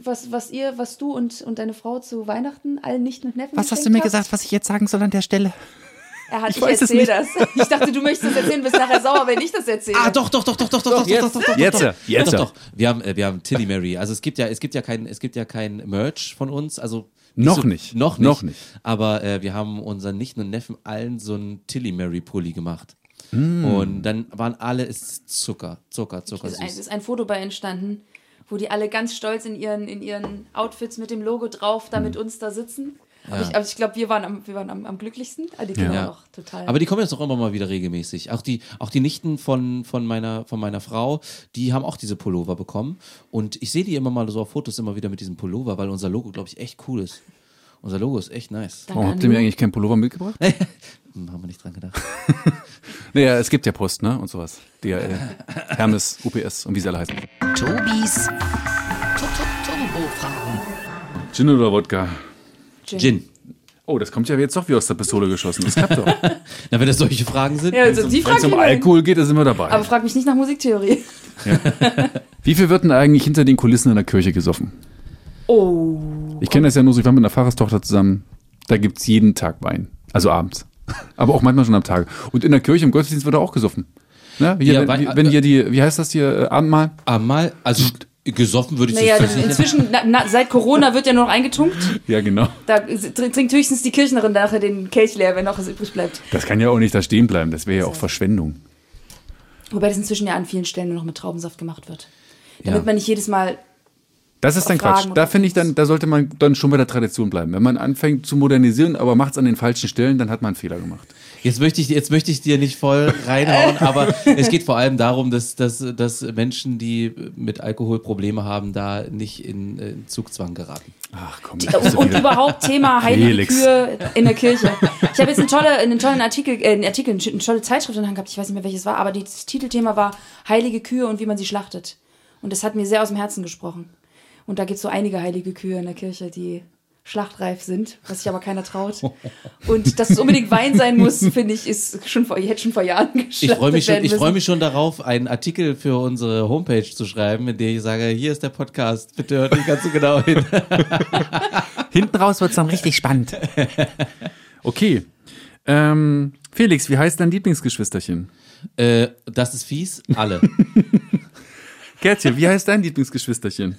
Speaker 2: Was, was ihr, was du und, und deine Frau zu Weihnachten allen Nichten und Neffen
Speaker 5: Was hast du mir
Speaker 2: habt?
Speaker 5: gesagt, was ich jetzt sagen soll an der Stelle?
Speaker 2: Er hat, ich,
Speaker 1: weiß es
Speaker 2: erzähl
Speaker 1: nicht.
Speaker 2: das. Ich dachte, du möchtest das erzählen, bist nachher sauer, wenn ich das erzähle.
Speaker 4: Ah, doch, doch, doch, doch, doch, doch, doch,
Speaker 1: jetzt,
Speaker 4: doch, doch, doch,
Speaker 1: jetzt,
Speaker 4: doch,
Speaker 1: jetzt.
Speaker 4: Doch, doch. Wir haben, äh, wir haben Tilly Mary. Also es gibt ja, es gibt ja kein, es gibt ja kein Merch von uns. Also
Speaker 1: Noch
Speaker 4: so-
Speaker 1: nicht.
Speaker 4: Noch nicht.
Speaker 1: Noch nicht.
Speaker 4: Aber äh, wir haben unseren Nichten und Neffen allen so einen Tilly Mary Pulli gemacht.
Speaker 1: Mm.
Speaker 4: Und dann waren alle es ist Zucker, Zucker, Zucker
Speaker 2: Es ist ist ein Foto bei entstanden, wo die alle ganz stolz in ihren, in ihren Outfits mit dem Logo drauf da mit
Speaker 1: Hm.
Speaker 2: uns da sitzen. Aber ich, aber ich glaube, wir waren, am, wir waren am, am glücklichsten. Ah, die Kinder
Speaker 4: Ja.
Speaker 2: auch total.
Speaker 4: Aber die kommen jetzt auch immer mal wieder regelmäßig. Auch die, auch die Nichten von, von, meiner, von meiner Frau, die haben auch diese Pullover bekommen. Und ich sehe die immer mal so auf Fotos immer wieder mit diesem Pullover, weil unser Logo, glaube ich, echt cool ist. Unser Logo ist echt nice.
Speaker 1: Warum
Speaker 2: an
Speaker 1: habt ihr mir eigentlich keinen Pullover mitgebracht? <laughs>
Speaker 4: Haben wir nicht dran gedacht. <laughs>
Speaker 1: Naja, es gibt ja Post, ne? Und sowas. DHL, Hermes, UPS und wie sie alle heißen.
Speaker 7: Tobis Turbo-Fragen.
Speaker 1: Gin oder Wodka?
Speaker 4: Gin.
Speaker 1: Oh, das kommt ja jetzt doch wie aus der Pistole geschossen. Das klappt doch. <laughs>
Speaker 4: Na, wenn das solche Fragen sind.
Speaker 2: Ja, also
Speaker 1: Wenn es um. Alkohol geht, da sind wir dabei.
Speaker 2: Aber frag mich nicht nach Musiktheorie. <laughs>
Speaker 1: Wie viel wird denn eigentlich hinter den Kulissen in der Kirche gesoffen?
Speaker 2: Oh.
Speaker 1: Ich kenne das ja nur so, ich war mit einer Pfarrerstochter zusammen. Da gibt's jeden Tag Wein. Also abends. <laughs> Aber auch manchmal schon am Tag. Und in der Kirche im Gottesdienst wird auch gesoffen. Ne? Hier,
Speaker 4: Ja,
Speaker 1: wenn, wenn hier die, wie heißt das hier, äh, Abendmahl?
Speaker 4: Einmal, also gesoffen würde ich
Speaker 2: Naja,
Speaker 4: das
Speaker 2: inzwischen, na, na, seit Corona wird ja nur noch eingetunkt. <laughs>
Speaker 1: Ja, genau.
Speaker 2: Da tr- trinkt höchstens die Kirchnerin nachher den Kelch leer, wenn noch was übrig bleibt.
Speaker 1: Das kann ja auch nicht da stehen bleiben. Das wäre ja auch Verschwendung.
Speaker 2: Wobei das inzwischen ja an vielen Stellen nur noch mit Traubensaft gemacht wird. Damit
Speaker 4: Ja.
Speaker 2: man nicht jedes Mal
Speaker 1: Das ist dann
Speaker 2: Fragen
Speaker 1: Quatsch. Da finde ich dann, da sollte man dann schon bei der Tradition bleiben. Wenn man anfängt zu modernisieren, aber macht es an den falschen Stellen, dann hat man einen Fehler gemacht.
Speaker 4: Jetzt möchte ich, jetzt möchte ich dir nicht voll reinhauen, <laughs> aber es geht vor allem darum, dass, dass, dass Menschen, die mit Alkohol Probleme haben, da nicht in, äh, in Zugzwang geraten.
Speaker 1: Ach komm.
Speaker 2: Und, und überhaupt Thema heilige. Kühe in der Kirche. Ich habe jetzt einen, tolle, einen tollen Artikel, äh, einen Artikel, eine tolle Zeitschrift in der Hand gehabt, ich weiß nicht mehr welches war, aber das Titelthema war heilige Kühe und wie man sie schlachtet. Und das hat mir sehr aus dem Herzen gesprochen. Und da gibt es so einige heilige Kühe in der Kirche, die schlachtreif sind, was sich aber keiner traut. <laughs> Und dass es unbedingt Wein sein muss, finde ich, ist schon vor, hätte schon vor Jahren geschlachtet
Speaker 4: Ich freue mich, schon, ich freu mich schon darauf, einen Artikel für unsere Homepage zu schreiben, in der ich sage, hier ist der Podcast, bitte hört nicht ganz so genau hin. <laughs> <laughs>
Speaker 5: Hinten raus wird's dann richtig spannend.
Speaker 1: Okay. Ähm, Felix, wie heißt dein Lieblingsgeschwisterchen?
Speaker 4: äh, das ist fies, alle.
Speaker 1: Gertje, wie heißt dein Lieblingsgeschwisterchen?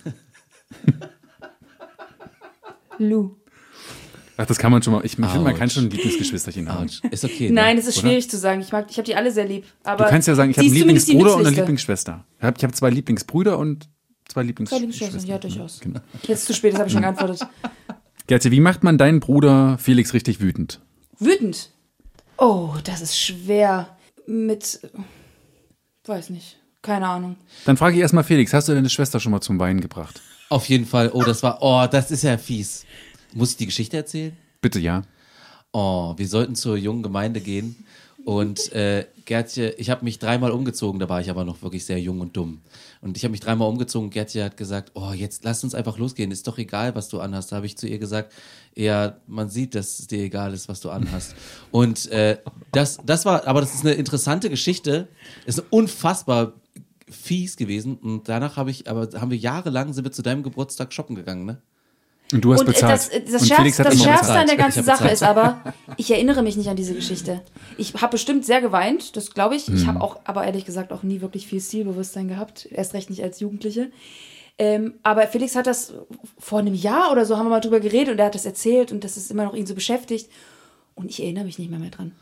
Speaker 2: Lou.
Speaker 1: Ach, das kann man schon mal. Ich finde, man kann schon ein Lieblingsgeschwisterchen haben.
Speaker 4: Ist okay. Ne?
Speaker 2: Nein, es ist
Speaker 1: Oder?
Speaker 2: schwierig zu sagen. Ich mag, ich habe die alle sehr lieb. Aber
Speaker 1: Du kannst ja sagen, ich habe einen
Speaker 2: ist
Speaker 1: Lieblingsbruder und eine. Lieblingsschwester. Ich habe hab zwei Lieblingsbrüder und zwei
Speaker 2: Zwei
Speaker 1: Lieblingsschwestern.
Speaker 2: Lieblingsschwestern, ja, durchaus.
Speaker 1: Genau.
Speaker 2: Jetzt zu spät, das habe ich schon geantwortet. <laughs>
Speaker 1: Gertje, wie macht man deinen Bruder Felix richtig wütend?
Speaker 2: Wütend. Oh, das ist schwer. Mit. Weiß nicht. Keine Ahnung.
Speaker 1: Dann frage ich erstmal Felix, hast du deine Schwester schon mal zum Weinen gebracht?
Speaker 4: Auf jeden Fall, oh, das war, oh, das ist ja fies. Muss ich die Geschichte erzählen?
Speaker 1: Bitte ja.
Speaker 4: Oh, wir sollten zur jungen Gemeinde gehen. Und äh, Gertje, ich habe mich dreimal umgezogen, da war ich aber noch wirklich sehr jung und dumm. Und ich habe mich dreimal umgezogen. Gertje hat gesagt, oh, jetzt lass uns einfach losgehen. Ist doch egal, was du anhast. Da habe ich zu ihr gesagt, ja, man sieht, dass es dir egal ist, was du anhast. Und äh, das, das war, aber das ist eine interessante Geschichte. Ist unfassbar fies gewesen. Und danach habe ich, aber haben wir jahrelang sind wir zu deinem Geburtstag shoppen gegangen, ne?
Speaker 1: Und du hast
Speaker 2: Und äh,
Speaker 1: bezahlt.
Speaker 2: das, das,
Speaker 1: und Felix
Speaker 2: Schärfste,
Speaker 1: hat
Speaker 2: das
Speaker 1: immer
Speaker 2: Schärfste
Speaker 1: bezahlt.
Speaker 2: an der
Speaker 4: Ich
Speaker 2: ganzen Sache ist aber, ich erinnere mich nicht an diese Geschichte. Ich habe bestimmt sehr geweint, das glaube ich. Ich
Speaker 1: Mhm.
Speaker 2: habe auch, aber ehrlich gesagt, auch nie wirklich viel Stilbewusstsein gehabt. Erst recht nicht als Jugendliche. Ähm, aber Felix hat das vor einem Jahr oder so, haben wir mal drüber geredet und er hat das erzählt und das ist immer noch ihn so beschäftigt. Und ich erinnere mich nicht mehr, mehr dran.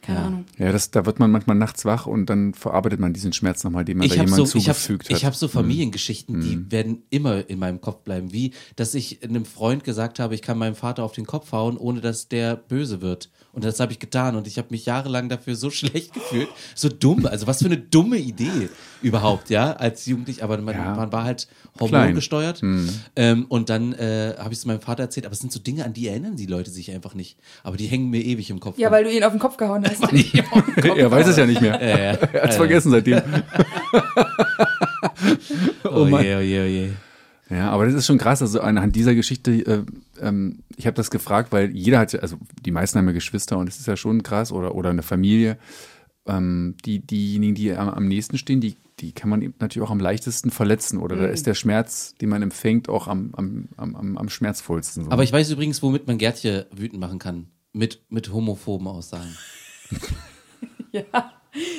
Speaker 2: Keine Ahnung.
Speaker 1: Ja, das, da wird man manchmal nachts wach und dann verarbeitet man diesen Schmerz nochmal, den man da
Speaker 4: ich habe
Speaker 1: jemandem
Speaker 4: so, ich hab,
Speaker 1: zugefügt hat. Mhm.
Speaker 4: ich hab so Familiengeschichten, die werden immer in meinem Kopf bleiben. Wie, dass ich einem Freund gesagt habe, ich kann meinem Vater auf den Kopf hauen, ohne dass der böse wird. Und das habe ich getan und ich habe mich jahrelang dafür so <laughs> schlecht gefühlt. So dumm. Also was für eine dumme Idee überhaupt, ja, als Jugendlich. Aber man,
Speaker 1: Ja.
Speaker 4: man war halt hormongesteuert. Ähm, und dann äh, habe ich es meinem Vater erzählt. Aber es sind so Dinge, an die erinnern die Leute sich einfach nicht. Aber die hängen mir ewig im Kopf.
Speaker 2: Ja, weil du ihn auf den Kopf gehauen hast. <laughs>
Speaker 1: er <laughs> weiß es ja nicht mehr.
Speaker 4: Ja.
Speaker 1: Er hat's vergessen seitdem.
Speaker 4: Oh,
Speaker 1: Mann.
Speaker 4: je, oh je, oh je.
Speaker 1: Ja, aber das ist schon krass. Also anhand dieser Geschichte, äh, ähm, ich habe das gefragt, weil jeder hat ja, also die meisten haben ja Geschwister und es ist ja schon krass oder, oder eine Familie. Ähm, die, diejenigen, die am, am nächsten stehen, die, die kann man eben natürlich auch am leichtesten verletzen oder da ist der Schmerz, den man empfängt, auch am, am, am, am, am schmerzvollsten. So.
Speaker 4: Aber ich weiß übrigens, womit man Gertje wütend machen kann. Mit, mit homophoben Aussagen. <laughs> <laughs>
Speaker 2: ja.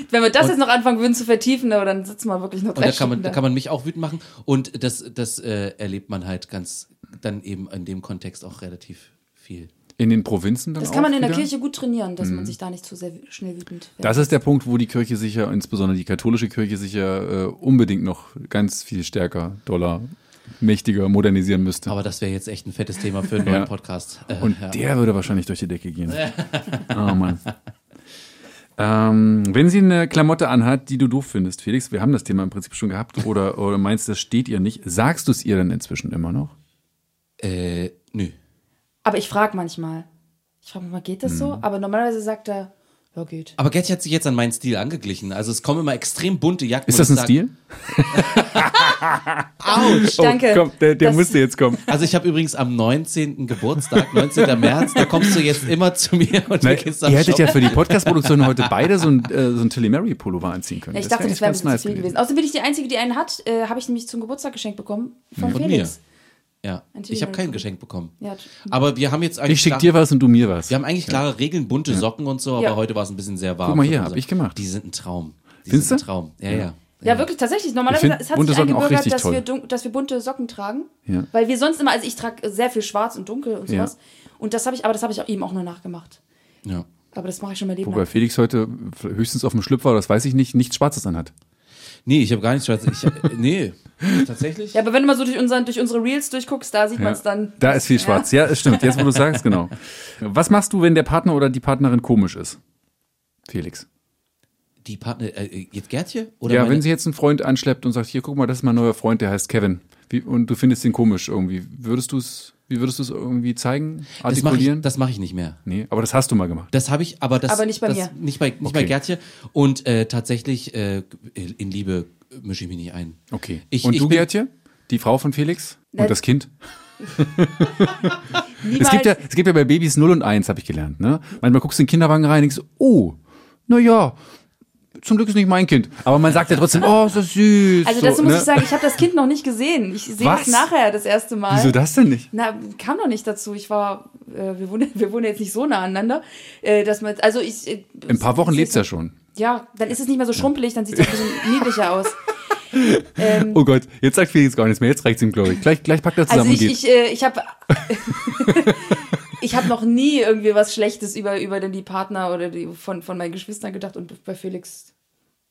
Speaker 2: Wenn wir das jetzt noch anfangen würden zu vertiefen, na, dann sitzen wir wirklich noch
Speaker 4: Und
Speaker 2: drei
Speaker 4: da kann, man, da kann man mich auch wütend machen. Und das, das äh, erlebt man halt ganz, dann eben in dem Kontext auch relativ viel.
Speaker 1: in den Provinzen dann
Speaker 2: Das
Speaker 1: auch
Speaker 2: kann man in der
Speaker 1: wieder?
Speaker 2: Kirche gut trainieren, dass man sich da nicht zu sehr schnell wütend wird.
Speaker 1: Das ist der Punkt, wo die Kirche sicher, insbesondere die katholische Kirche sicher äh, unbedingt noch ganz viel stärker, doller, mächtiger modernisieren müsste.
Speaker 4: Aber das wäre jetzt echt ein fettes Thema für einen neuen. Podcast. Äh,
Speaker 1: Und
Speaker 4: ja.
Speaker 1: der würde wahrscheinlich durch die Decke gehen. <laughs> oh Mann. Ähm, wenn sie eine Klamotte anhat, die du doof findest, Felix, wir haben das Thema im Prinzip schon gehabt, oder, oder meinst, das steht ihr nicht, sagst du es ihr dann inzwischen immer noch?
Speaker 4: Äh, nö.
Speaker 2: Aber ich frage manchmal. Ich frage manchmal, geht das so?
Speaker 1: Mhm.
Speaker 2: Aber normalerweise sagt er, ja, geht.
Speaker 4: Aber Gertje hat sich jetzt an meinen Stil angeglichen. Also es kommen immer extrem bunte Jacken.
Speaker 1: Ist das ein
Speaker 4: sag,
Speaker 1: Stil? <laughs>
Speaker 2: Autsch, danke.
Speaker 1: Oh, komm, der, der
Speaker 2: Das-
Speaker 1: musste jetzt kommen.
Speaker 4: Also ich habe übrigens am 19. Geburtstag, 19. März, da kommst du jetzt immer zu mir und du gehst
Speaker 1: ihr
Speaker 4: am
Speaker 1: hättet
Speaker 4: Shop.
Speaker 1: ja für die Podcast-Produktion heute beide so ein, äh, so ein Tilly Mary Pullover anziehen können.
Speaker 2: Ich dachte,
Speaker 1: wär
Speaker 2: das wäre ein bisschen zu viel gewesen. Außerdem bin ich die Einzige, die einen hat. Äh, Habe ich nämlich zum Geburtstag geschenkt bekommen von
Speaker 4: Von
Speaker 2: Felix.
Speaker 4: Ja, ich habe kein. Geschenk bekommen.
Speaker 2: Ja,
Speaker 4: Aber wir haben jetzt eigentlich
Speaker 1: Ich schick
Speaker 4: klar-
Speaker 1: dir was und du mir was.
Speaker 4: Wir haben eigentlich klare Regeln, bunte Socken und so, aber
Speaker 2: Ja.
Speaker 4: heute war es ein bisschen sehr warm.
Speaker 1: Guck mal hier,
Speaker 4: für
Speaker 1: hab ich gemacht.
Speaker 4: Die sind ein Traum. Die
Speaker 1: Findest
Speaker 4: sind ein
Speaker 1: du?
Speaker 4: Traum. Ja, ja.
Speaker 2: Ja, wirklich, tatsächlich. Normalerweise es hat
Speaker 1: bunte
Speaker 2: sich eingebürgert,
Speaker 1: richtig
Speaker 2: dass
Speaker 1: toll.
Speaker 2: wir, dass wir bunte Socken tragen.
Speaker 1: Ja.
Speaker 2: Weil wir sonst immer, also ich trage sehr viel schwarz und dunkel und
Speaker 1: Ja.
Speaker 2: sowas. Und das habe ich, aber das habe ich auch eben auch nur nachgemacht.
Speaker 4: ja.
Speaker 2: Aber das mache ich schon mein Leben
Speaker 1: Wobei. Felix heute höchstens auf dem Schlüpfer, das weiß ich nicht, nichts Schwarzes anhat.
Speaker 4: Nee, ich habe gar nichts schwarz. Ich, äh, nee, <laughs> tatsächlich.
Speaker 2: Ja, aber wenn du mal so durch, unseren, durch unsere Reels durchguckst, da sieht man es dann.
Speaker 1: Da ist viel schwarz. Ja, es stimmt. Jetzt, wo du sagst, genau. Was machst du, wenn der Partner oder die Partnerin komisch ist? Felix.
Speaker 4: Die Partner, äh, jetzt Gertje? Oder
Speaker 1: ja,
Speaker 4: meine,
Speaker 1: wenn sie jetzt einen Freund anschleppt und sagt, hier, guck mal, das ist mein neuer Freund, der heißt Kevin. Wie, und du findest ihn komisch irgendwie. Würdest du es, wie würdest du es irgendwie zeigen?
Speaker 4: das mache ich,
Speaker 1: Artikulieren?
Speaker 4: das mach ich nicht mehr.
Speaker 1: nee, aber das hast du mal gemacht.
Speaker 4: Das habe ich, aber das.
Speaker 2: Aber nicht bei
Speaker 4: das,
Speaker 2: mir.
Speaker 4: Nicht bei, nicht bei
Speaker 1: Okay.
Speaker 4: Gertje. Und äh, tatsächlich, äh, in Liebe mische ich mich nicht ein.
Speaker 1: Okay.
Speaker 4: Ich-
Speaker 1: und
Speaker 4: ich
Speaker 1: du,
Speaker 4: bin-
Speaker 1: Gertje? Die Frau von Felix? Und das Kind? <laughs> Es gibt, ja, es gibt ja bei Babys 0 und 1, habe ich gelernt. Ne? Manchmal guckst du in den Kinderwagen rein und denkst, oh, na ja, zum Glück ist nicht mein Kind. Aber man sagt ja trotzdem, oh, ist das süß.
Speaker 2: also
Speaker 1: so,
Speaker 2: dazu muss
Speaker 1: ne?
Speaker 2: ich sagen, ich habe das Kind noch nicht gesehen. Ich sehe das nachher das erste Mal.
Speaker 1: Wieso das denn nicht?
Speaker 2: Na, kam noch nicht dazu. Ich war, äh, wir, wohnen, <laughs> wir wohnen jetzt nicht so nah aneinander, äh, dass man, also ich. Äh,
Speaker 1: In ein paar Wochen lebt's ja schon.
Speaker 2: Ja, dann ist es nicht mehr so schrumpelig, dann sieht es ein bisschen <laughs> niedlicher aus. <laughs> Ähm,
Speaker 1: Oh Gott, jetzt sagt Felix gar nichts mehr. Jetzt reicht's ihm, glaube ich. Gleich, gleich packt er zusammen
Speaker 2: also ich,
Speaker 1: und geht.
Speaker 2: ich, äh, ich habe ich habe noch nie irgendwie was Schlechtes über, über den die Partner oder die von, von meinen Geschwistern gedacht und bei Felix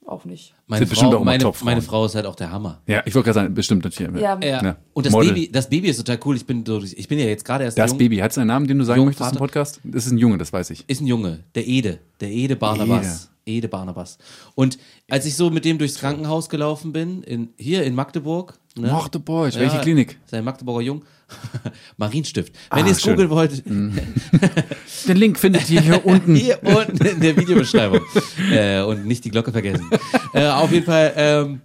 Speaker 2: auch nicht.
Speaker 4: Meine,
Speaker 1: Sind bestimmt
Speaker 4: Frau,
Speaker 1: auch
Speaker 4: meine, meine Frau ist halt auch der Hammer.
Speaker 1: ja, ich wollte gerade sagen, bestimmt natürlich.
Speaker 2: Ja.
Speaker 4: Ja.
Speaker 1: Ja.
Speaker 4: Und das
Speaker 1: Model.
Speaker 4: Baby, das Baby ist total cool. Ich bin, ich bin ja jetzt gerade erst
Speaker 1: Das
Speaker 4: jung.
Speaker 1: Baby, hat es einen Namen, den du sagen möchtest im
Speaker 4: Jungvater.
Speaker 1: Podcast? Das ist ein Junge, das weiß ich.
Speaker 4: Ist ein Junge, der Ede, der Ede Barnabas. Ede Barnabas. Und als ich so mit dem durchs Krankenhaus gelaufen bin, in, hier in Magdeburg. Ne?
Speaker 1: Magdeburg, welche Klinik?
Speaker 4: Sein Magdeburger Jung. <laughs> Marienstift. Wenn
Speaker 1: Ah,
Speaker 4: ihr es googeln wollt, <laughs>
Speaker 1: Den Link findet ihr hier <laughs> unten.
Speaker 4: hier unten in der Videobeschreibung. äh, und nicht die Glocke vergessen. äh, auf jeden Fall ähm,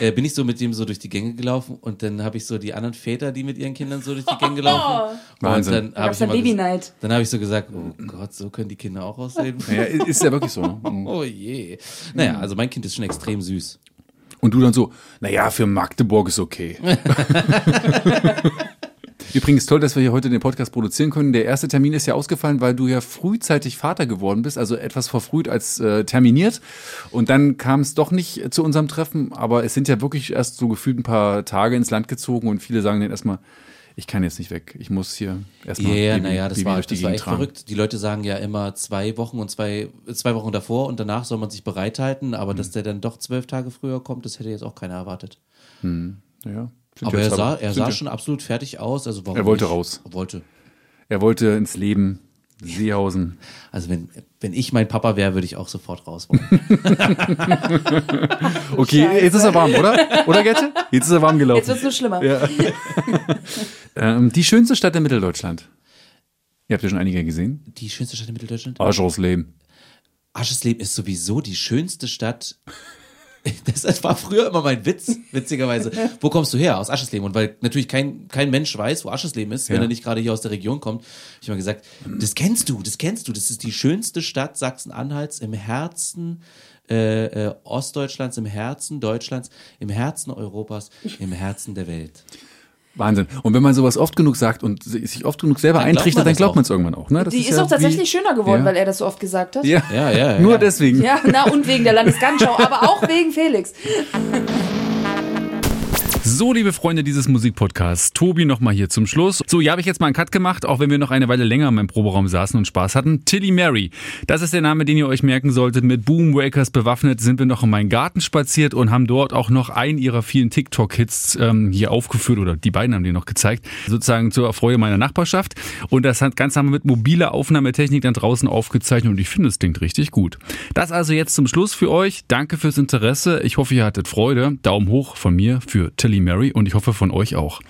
Speaker 4: äh, bin ich so mit dem so durch die Gänge gelaufen und dann habe ich so die anderen Väter, die mit ihren Kindern so durch die Gänge laufen.
Speaker 1: Wahnsinn.
Speaker 4: Und dann
Speaker 2: Da
Speaker 4: habe ich,
Speaker 2: dann Baby Night.
Speaker 4: dann ich so gesagt, oh Gott, so können die Kinder auch aussehen.
Speaker 1: Ja, ist ja wirklich so. ne?
Speaker 4: Oh je. Naja, also mein Kind ist schon extrem süß.
Speaker 1: Und du dann so, naja, für Magdeburg ist okay. Übrigens toll, dass wir hier heute den Podcast produzieren können. Der erste Termin ist ja ausgefallen, weil du ja frühzeitig Vater geworden bist, also etwas verfrüht als äh, terminiert. Und dann kam es doch nicht zu unserem Treffen, aber es sind ja wirklich erst so gefühlt ein paar Tage ins Land gezogen und viele sagen dann erstmal, ich kann jetzt nicht weg, ich muss hier
Speaker 4: Ja,
Speaker 1: erstmal Baby-
Speaker 4: naja, das war, das war echt
Speaker 1: tragen.
Speaker 4: verrückt. Die Leute sagen ja immer zwei Wochen und zwei, zwei Wochen davor und danach soll man sich bereithalten, aber
Speaker 1: Mhm.
Speaker 4: dass der dann doch zwölf Tage früher kommt, das hätte jetzt auch keiner erwartet.
Speaker 1: Ja, sind
Speaker 4: Aber er sah, er
Speaker 1: sind
Speaker 4: sah
Speaker 1: ja-
Speaker 4: schon absolut fertig aus. Also warum
Speaker 1: Er wollte raus.
Speaker 4: Wollte.
Speaker 1: Er wollte ins Leben, Seehausen.
Speaker 4: Also wenn, wenn ich mein Papa wäre, würde ich auch sofort raus wollen. <laughs>
Speaker 1: Okay, jetzt ist er warm, oder? Oder, Gette? Jetzt ist er warm gelaufen.
Speaker 2: Jetzt wird's nur schlimmer. <laughs>
Speaker 1: Ähm, die schönste Stadt in Mitteldeutschland. Ihr habt ja schon einige gesehen.
Speaker 4: Die schönste Stadt in Mitteldeutschland?
Speaker 1: Aschersleben.
Speaker 4: Aschesleben ist sowieso die schönste Stadt. <laughs> Das, das war früher immer mein Witz, witzigerweise. <laughs> Wo kommst du her? Aus Aschesleben. Und weil natürlich kein, kein Mensch weiß, wo Aschesleben ist, wenn
Speaker 1: Ja.
Speaker 4: er nicht gerade hier aus der Region kommt, habe ich mal gesagt, das kennst du, das kennst du. Das ist die schönste Stadt Sachsen-Anhalts im Herzen äh, äh, Ostdeutschlands, im Herzen Deutschlands, im Herzen Europas, im Herzen der Welt.
Speaker 1: Wahnsinn. Und wenn man sowas oft genug sagt und sich oft genug selber
Speaker 4: Dann man
Speaker 1: dann glaubt man es irgendwann auch. Ne? Das
Speaker 2: Die ist,
Speaker 1: ja
Speaker 2: auch tatsächlich
Speaker 1: wie,
Speaker 2: schöner geworden,
Speaker 1: ja.
Speaker 2: weil er das so oft gesagt hat.
Speaker 1: Ja,
Speaker 4: Ja, ja, ja.
Speaker 1: nur
Speaker 4: ja.
Speaker 1: deswegen.
Speaker 2: Ja, na und wegen der Landesgartenschau, aber auch wegen Felix. <laughs>
Speaker 1: So, liebe Freunde dieses Musikpodcasts, Tobi nochmal hier zum Schluss. So, hier habe ich jetzt mal einen Cut gemacht, auch wenn wir noch eine Weile länger in meinem Proberaum saßen und Spaß hatten. Tilly Mary, das ist der Name, den ihr euch merken solltet. Mit Boomwakers bewaffnet sind wir noch in meinen Garten spaziert und haben dort auch noch einen ihrer vielen TikTok-Hits ähm, hier aufgeführt oder die beiden haben die noch gezeigt, sozusagen zur Erfreude meiner Nachbarschaft. Und das hat ganz haben wir mit mobiler Aufnahmetechnik dann draußen aufgezeichnet und ich finde, es klingt richtig gut. Das also jetzt zum Schluss für euch. Danke fürs Interesse. Ich hoffe, ihr hattet Freude. Daumen hoch von mir für Tilly Mary und ich hoffe von euch auch.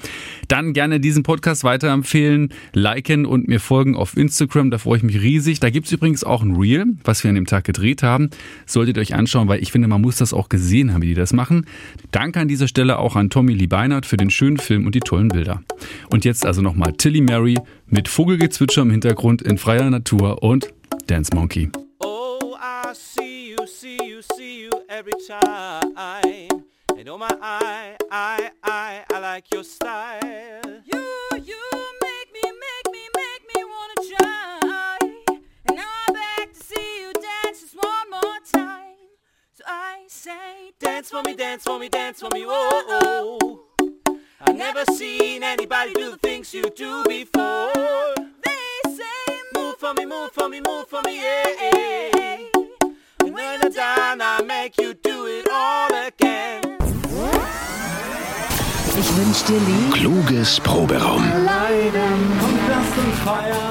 Speaker 1: Dann gerne diesen Podcast weiterempfehlen, liken und mir folgen auf Instagram. Da freue ich mich riesig. Da gibt's übrigens auch ein Reel, was wir an dem Tag gedreht haben. Solltet ihr euch anschauen, weil ich finde, man muss das auch gesehen haben, wie die das machen. Danke an dieser Stelle auch an Tommy Lee Beinert für den schönen Film und die tollen Bilder. Und jetzt also nochmal Tilly Mary mit Vogelgezwitscher im Hintergrund in freier Natur und Dance Monkey.
Speaker 3: Oh, I see you, see you, see you every time. And oh my, I, I, I, I like your style.
Speaker 9: You, you make me, make me, make me wanna try. And now I'm back to see you dance just one more time. So I say,
Speaker 3: Dance for me, dance for me, dance for me, oh, oh. I've never seen anybody do the things you do before.
Speaker 9: they say,
Speaker 3: Move for me, move for me, move for me, yeah, yeah. And when I'm done, I make you do it all again.
Speaker 7: Ich wünsch dir lieb.
Speaker 6: Kluges Proberaum.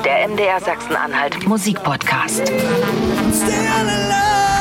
Speaker 7: Der MDR Sachsen-Anhalt Musikpodcast.
Speaker 3: Still in love.